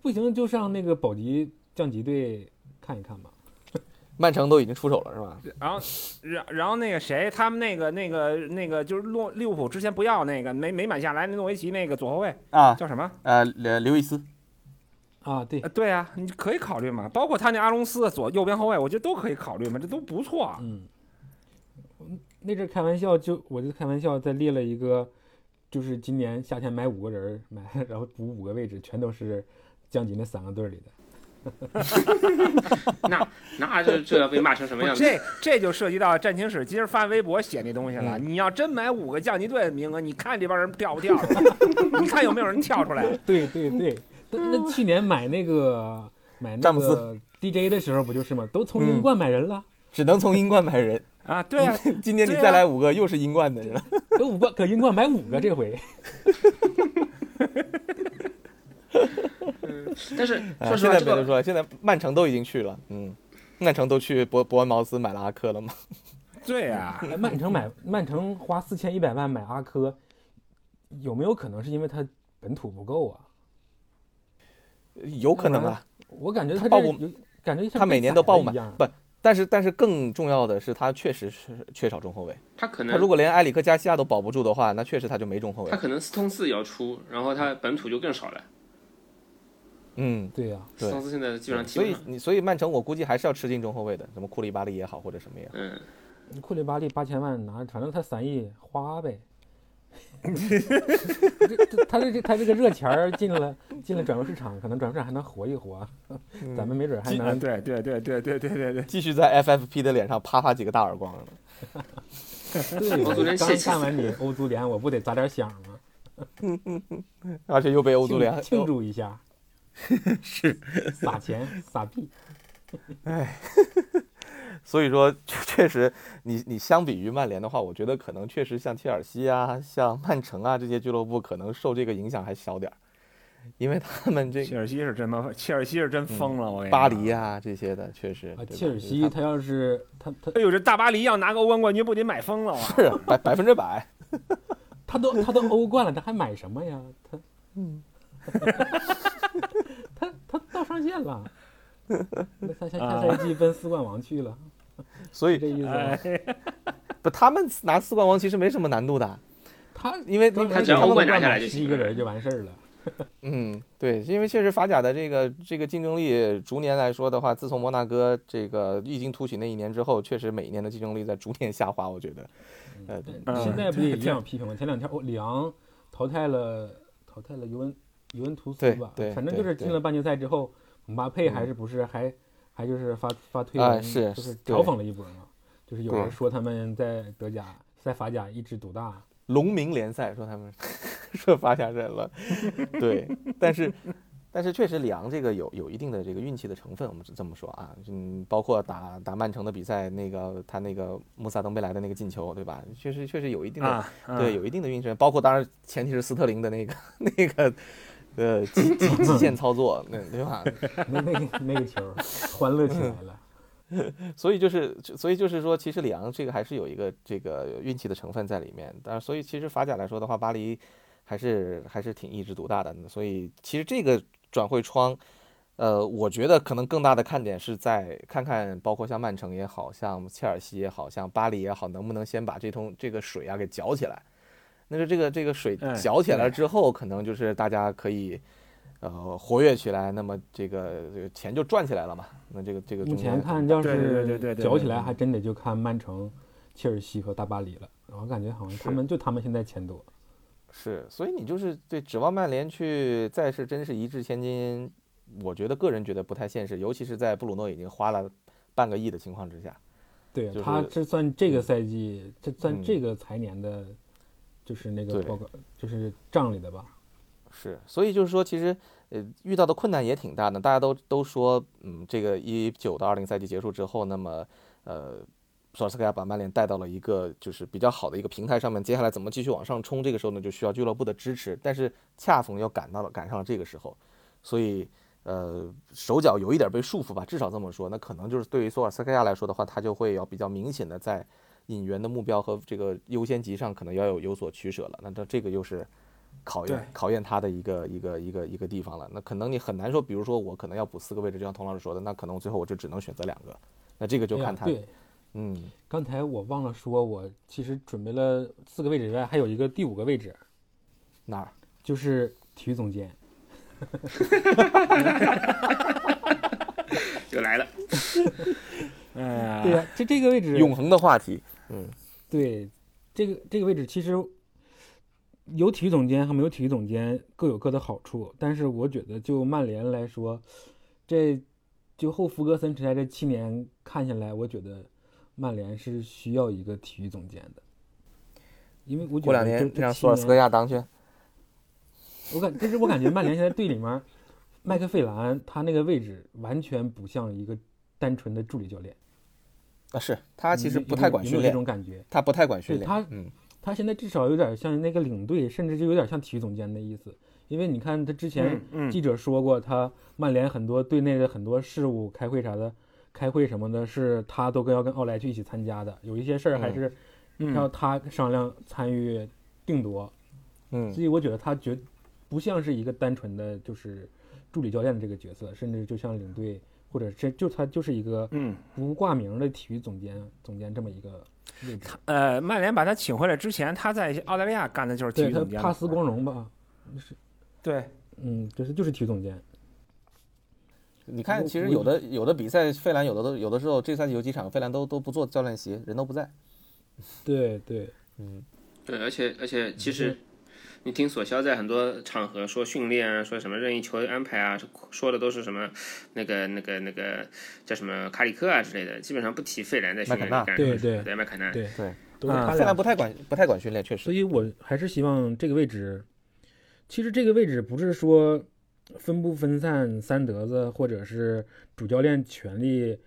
不行就上那个保级降级队看一看吧。曼城都已经出手了是吧？然后，然然后那个谁，他们那个那个那个就是洛利物浦之前不要那个没没买下来那诺维奇那个左后卫啊，叫什么？呃，刘刘易斯，啊，对呃，，对啊，你可以考虑嘛，包括他那阿隆斯左右边后卫，我觉得都可以考虑嘛，这都不错。啊嗯，那阵儿开玩笑就我就开玩笑再列了一个，就是今年夏天买五个人儿买，然后补五个位置，全都是降级那三个队儿里的。那那这这要被骂成什么样子？这这就涉及到战情史今儿发微博写那东西了。嗯你要真买五个降级队的名额，你看这帮人掉不掉？你看有没有人跳出来？对对对，那那去年买那个买那詹姆斯个 DJ 的时候不就是吗？都从嗯英冠买人了，只能从英冠买人。啊，对啊，今年你再来五个，又是英冠的人了。搁五个搁英冠买五个这回。但是啊说实话，现在别的说，现在曼城都已经去了，嗯，曼城都去伯伯恩茅斯买了阿科了吗？对啊，哎曼城买曼城花四千一百万买阿科，有没有可能是因为他本土不够啊？有可能啊，我感觉他报感觉他每年都报不满。不，但是但是更重要的是，他确实是缺少中后卫。他可能他如果连埃里克加西亚都保不住的话，那确实他就没中后卫他。可能斯通斯也要出，然后他本土就更少了。嗯，对呀、对斯通斯现在基本上踢所。以你所以曼城我估计还是要吃进中后卫的，什么库里巴利也好，或者什么也好。嗯，库里巴利八千万拿，反正他三亿花呗。他这他这个热钱儿进了进了转入市场，可能转入市场还能活一活，咱们没准还能对对对对对对对对，继续在 FFP 的脸上啪啪几个大耳光。对。欧足联刚看完你欧足联，我不得砸点响吗？而且又被欧足联庆庆祝一下，是，撒钱撒币。所以说确实，你你相比于曼联的话，我觉得可能确实像切尔西啊、像曼城啊这些俱乐部，可能受这个影响还小点儿。因为他们这切尔西是真的，切尔西是真疯了，我跟你巴黎啊这些的，确实啊，切尔西他要是他他哎呦，这大巴黎要拿个欧冠冠军，不得买疯了啊！是百百分之百，他都他都欧冠了，他还买什么呀？他嗯，他他到上限了，那他下下赛季奔四冠王去了，所以这意思吗？哎，不他们拿四冠王其实没什么难度的，他因为他只要欧冠拿下来十一个人就完事儿了。嗯，对，因为确实法甲的这个这个竞争力逐年来说的话，自从摩纳哥这个异军突起那一年之后，确实每一年的竞争力在逐年下滑。我觉得，呃，嗯现在不也一样 批评吗？前两天哦，里昂淘汰了淘汰了尤文尤文图斯吧对，反正就是进了半决赛之后，姆巴佩还嗯是不是还还就是发发推文，啊是就是嘲讽了一波嘛，就是有人说他们在德甲在法甲一枝独大，龙民联赛说他们 说法甲人了，对，但是但是确实里昂这个有有一定的这个运气的成分，我们是这么说啊，嗯，包括打打曼城的比赛，那个他那个穆萨登贝莱的那个进球，对吧？确实确实有一定的、啊，对，有一定的运气，包括当然前提是斯特林的那个 那个呃极 极极限操作，那对吧？那那个那个球欢乐起来了。所以就是，所以就是说，其实里昂这个还是有一个这个运气的成分在里面。但是，所以其实法甲来说的话，巴黎还是还是挺一枝独大的。所以其实这个转会窗，呃，我觉得可能更大的看点是在看看，包括像曼城也好像切尔西也好像巴黎也好，能不能先把这通这个水啊给搅起来。那就这个这个水哎搅起来了之后，可能就是大家可以。呃，活跃起来，那么这个这个钱就赚起来了嘛？那这个这个目前看，要对对对对是搅起来，还真得就看曼城、切尔西和大巴黎了。我感觉好像他们就他们现在钱多。是，所以你就是对指望曼联去再是真是一掷千金，我觉得个人觉得不太现实，尤其是在布鲁诺已经花了半个亿的情况之下。就是对他这算这个赛季，这算嗯这个财年的，就是那个报告，就是账里的吧。是，所以就是说，其实呃遇到的困难也挺大的。大家都都说，嗯，这个一九到二零赛季结束之后，那么呃，索尔斯克亚把曼联带到了一个就是比较好的一个平台上面，接下来怎么继续往上冲，这个时候呢就需要俱乐部的支持。但是恰逢要赶到了赶上了这个时候，所以呃手脚有一点被束缚吧，至少这么说。那可能就是对于索尔斯克亚来说的话，他就会要比较明显的在引援的目标和这个优先级上可能要有有所取舍了。那这这个又是。考验考验他的一个一个一个一个地方了。那可能你很难说，比如说我可能要补四个位置，就像童老师说的，那可能最后我就只能选择两个。那这个就看他，对，嗯，刚才我忘了说，我其实准备了四个位置以外，还有一个第五个位置，哪儿？就是体育总监。又来了，哎 呀，对呀、这这个位置，永恒的话题。对这个这个位置，其实有体育总监和没有体育总监各有各的好处。但是我觉得，就曼联来说，这就后福格森时代这七年看下来，我觉得曼联是需要一个体育总监的，因为我觉过两年让索尔斯克，亚当去。我感但是我感觉曼联现在队里面，麦克费兰他那个位置完全不像一个单纯的助理教练，啊，是他其实不太管训练有有这种，感觉。他不太管训练。他嗯，他现在至少有点像那个领队，甚至就有点像体育总监的意思。因为你看他之前记者说过，他曼联很多队内的很多事务、开会啥的，开会什么的，是他都跟要跟奥莱去一起参加的。有一些事儿还是要嗯，他商量参与定夺。嗯所以我觉得他绝不像是一个单纯的就是助理教练的这个角色，甚至就像领队，或者这就他就是一个嗯，不挂名的体育总监，总监这么一个位置。呃，曼联把他请回来之前，他在澳大利亚干的就是体育总监嘛。帕斯光荣吧，是对，嗯，就是就是体育总监。你看，其实有的有的比赛，费兰有的都有的时候这赛季有几场，费兰都都不做教练席，人都不在。对对，嗯，对，而且而且其实。你听索肖在很多场合说训练啊，说什么任意球安排啊，说的都是什么那个那个那个叫什么卡里克啊之类的，基本上不提费兰在训练里麦干肯纳什么事对对麦肯纳，对对，啊费都是他俩兰不太管不太管训练，确实所。以我还是希望这个位置，其实这个位置不是说分不分散三德子或者是主教练权力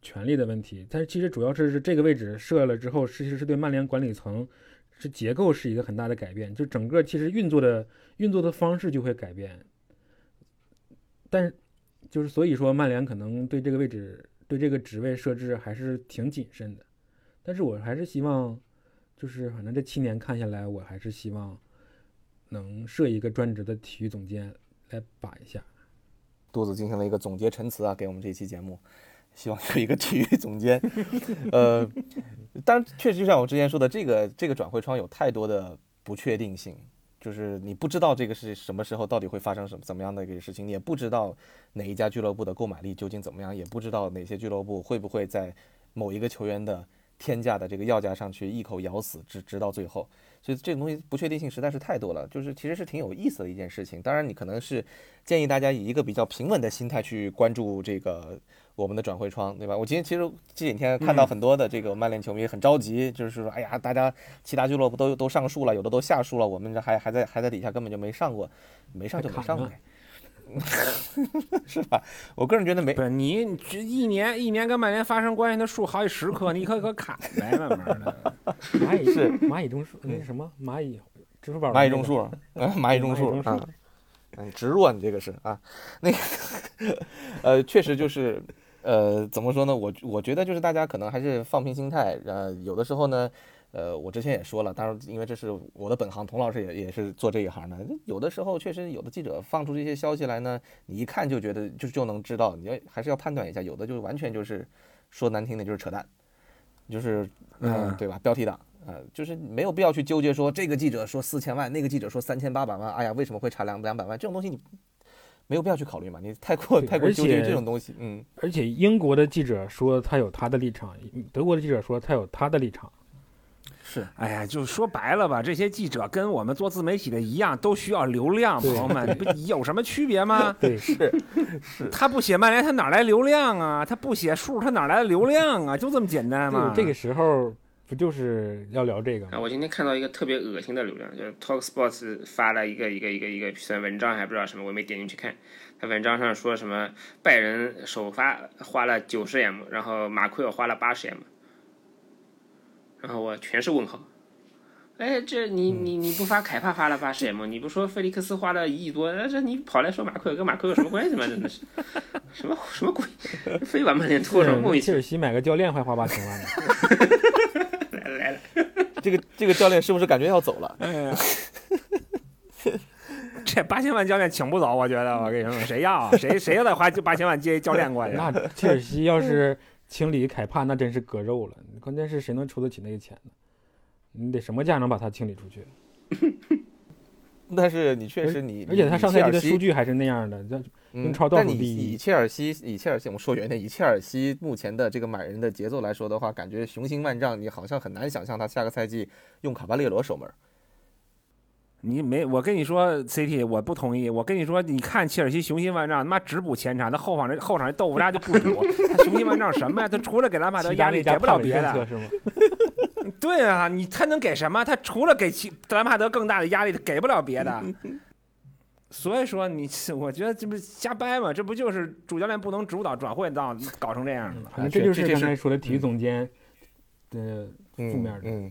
权力的问题，但是其实主要是这个位置设了之后，其实是对曼联管理层是结构是一个很大的改变，就整个其实运作的运作的方式就会改变。但就是所以说曼联可能对这个位置对这个职位设置还是挺谨慎的，但是我还是希望，就是反正这七年看下来，我还是希望能设一个专职的体育总监来把一下。杜子进行了一个总结陈词啊，给我们这期节目，希望有一个体育总监。呃，当然确实就像我之前说的，这个这个转会窗有太多的不确定性，就是你不知道这个是什么时候到底会发生什么怎么样的一个事情，你也不知道哪一家俱乐部的购买力究竟怎么样，也不知道哪些俱乐部会不会在某一个球员的天价的这个要价上去一口咬死，直直到最后。所以这个东西不确定性实在是太多了，就是其实是挺有意思的一件事情。当然，你可能是建议大家以一个比较平稳的心态去关注这个我们的转会窗，对吧？我今天其实这几天看到很多的这个曼联球迷很着急，就是说，哎呀，大家其他俱乐部都都上树了，有的都下树了，我们这还还在还在底下根本就没上过，没上就没上呗。是吧？我个人觉得没不是你这一年一年跟曼联发生关系的树好几十棵，你一棵一棵砍呗，慢慢的。蚂 蚁是蚂蚁种树，那什么蚂蚁，支付宝蚂蚁种树，嗯，蚂蚁种树啊，嗯，植入啊，你这个是啊，那个呃，确实就是呃，怎么说呢？我我觉得就是大家可能还是放平心态，呃，有的时候呢。呃，我之前也说了，当然，因为这是我的本行，童老师也也是做这一行的。有的时候确实有的记者放出这些消息来呢，你一看就觉得就就能知道，你要还是要判断一下。有的就完全就是说难听的，就是扯淡，就是嗯，对吧？标题党，呃，就是没有必要去纠结说这个记者说四千万，那个记者说三千八百万，哎呀，为什么会差两两百万？这种东西你没有必要去考虑嘛，你太过太过纠结这种东西，嗯。而且英国的记者说他有他的立场，德国的记者说他有他的立场。是，哎呀，就说白了吧，这些记者跟我们做自媒体的一样，都需要流量，朋友们，不有什么区别吗？对，是是，他不写曼联，他哪来流量啊？他不写数，他哪来的流量啊？就这么简单嘛。这个时候不就是要聊这个吗？啊，我今天看到一个特别恶心的流量，就是 Talk Sports 发了一个一个一个一个算文章，还不知道什么，我没点进去看。他文章上说什么拜仁首发花了九十 M，然后马奎尔花了八十 M。然后我全是问号，哎，这你你你不发凯帕发了八十 M，你不说菲利克斯花了一亿多，那这你跑来说马奎尔跟马奎尔有什么关系吗？真的是，什么什么鬼？非把曼联拖上梦一切尔西买个教练还花八千万呢？这个这个教练是不是感觉要走了？哎呀，这八千万教练请不走，我觉得我跟你说，谁要啊？谁谁要再花八千万接教练过去？那切尔西要是。清理凯帕那真是割肉了，关键是谁能出得起那个钱呢？你得什么价能把他清理出去？但是你确实你，而且他上赛季的数据还是那样的，英超倒数第一。以切尔西以切尔西我们说远点，以切尔西目前的这个买人的节奏来说的话，感觉雄心万丈，你好像很难想象他下个赛季用卡巴列罗守门。你没，我跟你说，CT，我不同意。我跟你说，你看切尔西雄心万丈，他妈只补前场，那后场这后场这豆腐渣就不补。他雄心万丈什么呀？他除了给兰帕德压力，给不了别的。对啊，你他能给什么？他除了给其兰帕德更大的压力，他给不了别的。所以说，你 我觉得这不瞎掰嘛？这不就是主教练不能主导转会，到搞成这样的吗？反正这就是刚才说的体育总监的负面的。嗯，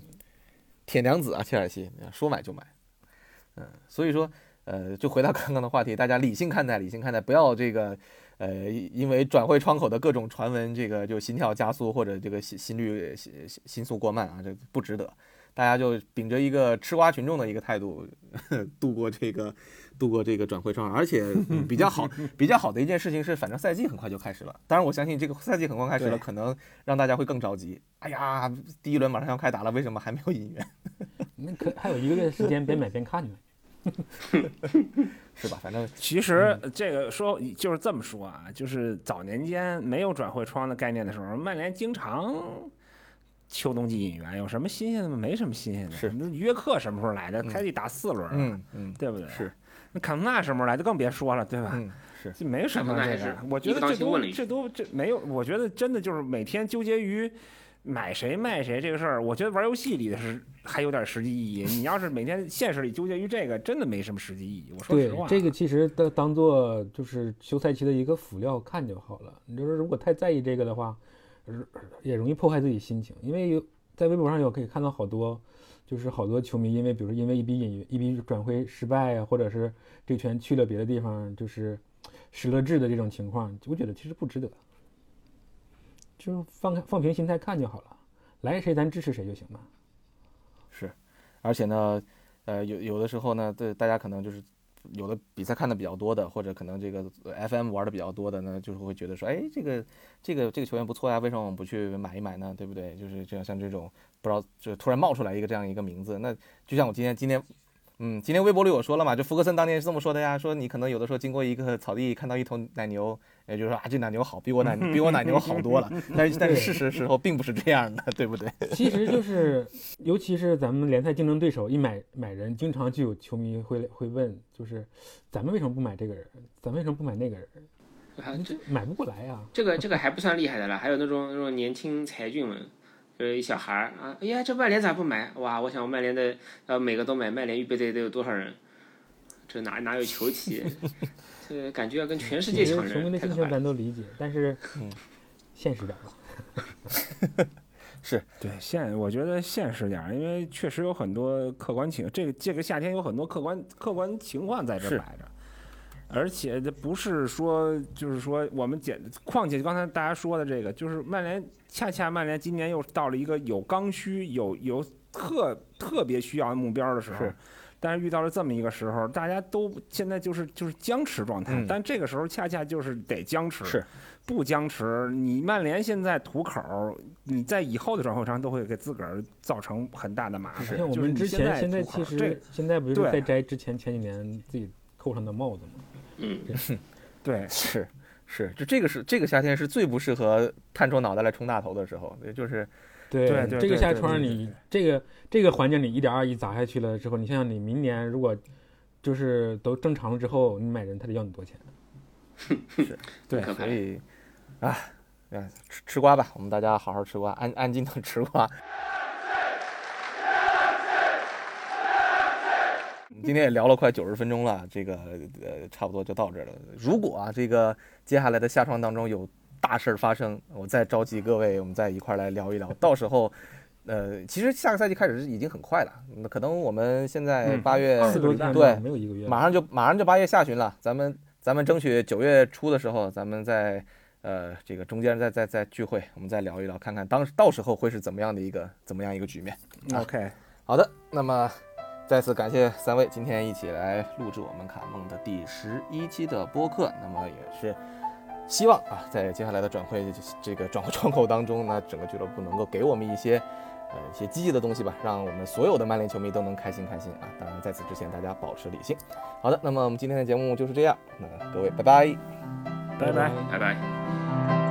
铁娘子啊，切尔西说买就买。嗯，所以说，呃，就回到刚刚的话题，大家理性看待，理性看待，不要这个，呃，因为转会窗口的各种传闻，这个就心跳加速或者这个心心率心心速过慢啊，这不值得。大家就秉着一个吃瓜群众的一个态度 度过这个度过这个转会窗，而且 比较好比较好的一件事情是，反正赛季很快就开始了。当然，我相信这个赛季很快开始了，可能让大家会更着急。哎呀，第一轮马上要开打了，为什么还没有引援？那可还有一个月时间，边买边看呢。是吧？反正其实这个说就是这么说啊，就是早年间没有转会窗的概念的时候，曼联经常秋冬季引援，有什么新鲜的吗？没什么新鲜的。是那约克什么时候来的？开季打四轮，嗯嗯，对不对？是那坎通纳什么时候来就？更别说了，对吧？嗯，是就没什么这个。我觉得这都这都这没有，我觉得真的就是每天纠结于。买谁卖谁这个事儿，我觉得玩游戏里的是还有点实际意义。你要是每天现实里纠结于这个，真的没什么实际意义。我说实话，这个其实当当做就是休赛期的一个辅料看就好了。你就是如果太在意这个的话，也容易破坏自己心情。因为有在微博上有可以看到好多，就是好多球迷因为比如因为一笔引一笔转会失败啊，或者是这圈去了别的地方，就是失了智的这种情况，我觉得其实不值得，就放开放平心态看就好了，来谁咱支持谁就行了。是，而且呢，呃，有有的时候呢，对大家可能就是有的比赛看的比较多的，或者可能这个 FM 玩的比较多的呢，就是会觉得说，哎，这个这个这个球员不错呀，为什么我们不去买一买呢？对不对？就是这样，像这种不知道就突然冒出来一个这样一个名字，那就像我今天今天。嗯，今天微博里我说了嘛，就福格森当年是这么说的呀，说你可能有的时候经过一个草地，看到一头奶牛，也就是说啊，这奶牛好，比我奶比我奶牛好多了。但 是但是事实时候并不是这样的，对不对？其实就是，尤其是咱们联赛竞争对手一买买人，经常就有球迷会会问，就是咱们为什么不买这个人？咱为什么不买那个人？啊，这买不过来呀。这个这个还不算厉害的了，还有那种那种年轻才俊们。就是一小孩儿啊，哎呀，这曼联咋不买？哇，我想曼联的呃每个都买，曼联预备队得有多少人？这哪哪有球踢？这感觉要跟全世界抢人。球迷的心情咱都理解，但是嗯现实点吧。是对现，我觉得现实点，因为确实有很多客观情，这个这个夏天有很多客观客观情况在这摆着。而且这不是说，就是说我们简，况且刚才大家说的这个，就是曼联，恰恰曼联今年又到了一个有刚需、有有特特别需要目标的时候，但是遇到了这么一个时候，大家都现在就是就是僵持状态，但这个时候恰恰就是得僵持，是。不僵持，你曼联现在吐口，你在以后的转会商都会给自个儿造成很大的麻烦。像我们之前现在其实现在不是在摘之前前几年自己扣上的帽子吗？嗯，对，是是，就这个是这个夏天是最不适合探出脑袋来冲大头的时候，也就是，对对，这个夏窗你这个这个环境里一点二亿砸下去了之后，你想想你明年如果就是都正常了之后，你买人他得要你多钱？是，对，所以啊，吃吃瓜吧，我们大家好好吃瓜，安安静的吃瓜。今天也聊了快九十分钟了，这个呃差不多就到这儿了。如果啊这个接下来的下窗当中有大事儿发生，我再召集各位，我们再一块儿来聊一聊。到时候，呃，其实下个赛季开始已经很快了，可能我们现在八月对，没有一个月，马上就马上就八月下旬了。咱们咱们争取九月初的时候，咱们再呃这个中间再再再聚会，我们再聊一聊，看看当到时候会是怎么样的一个怎么样一个局面。OK，好的，那么。再次感谢三位今天一起来录制我们卡梦的第十一期的播客。那么也是希望啊，在接下来的转会这个转会窗口当中呢，整个俱乐部能够给我们一些呃一些积极的东西吧，让我们所有的曼联球迷都能开心开心啊！当然在此之前，大家保持理性。好的，那么我们今天的节目就是这样，那各位拜拜，拜拜，拜拜。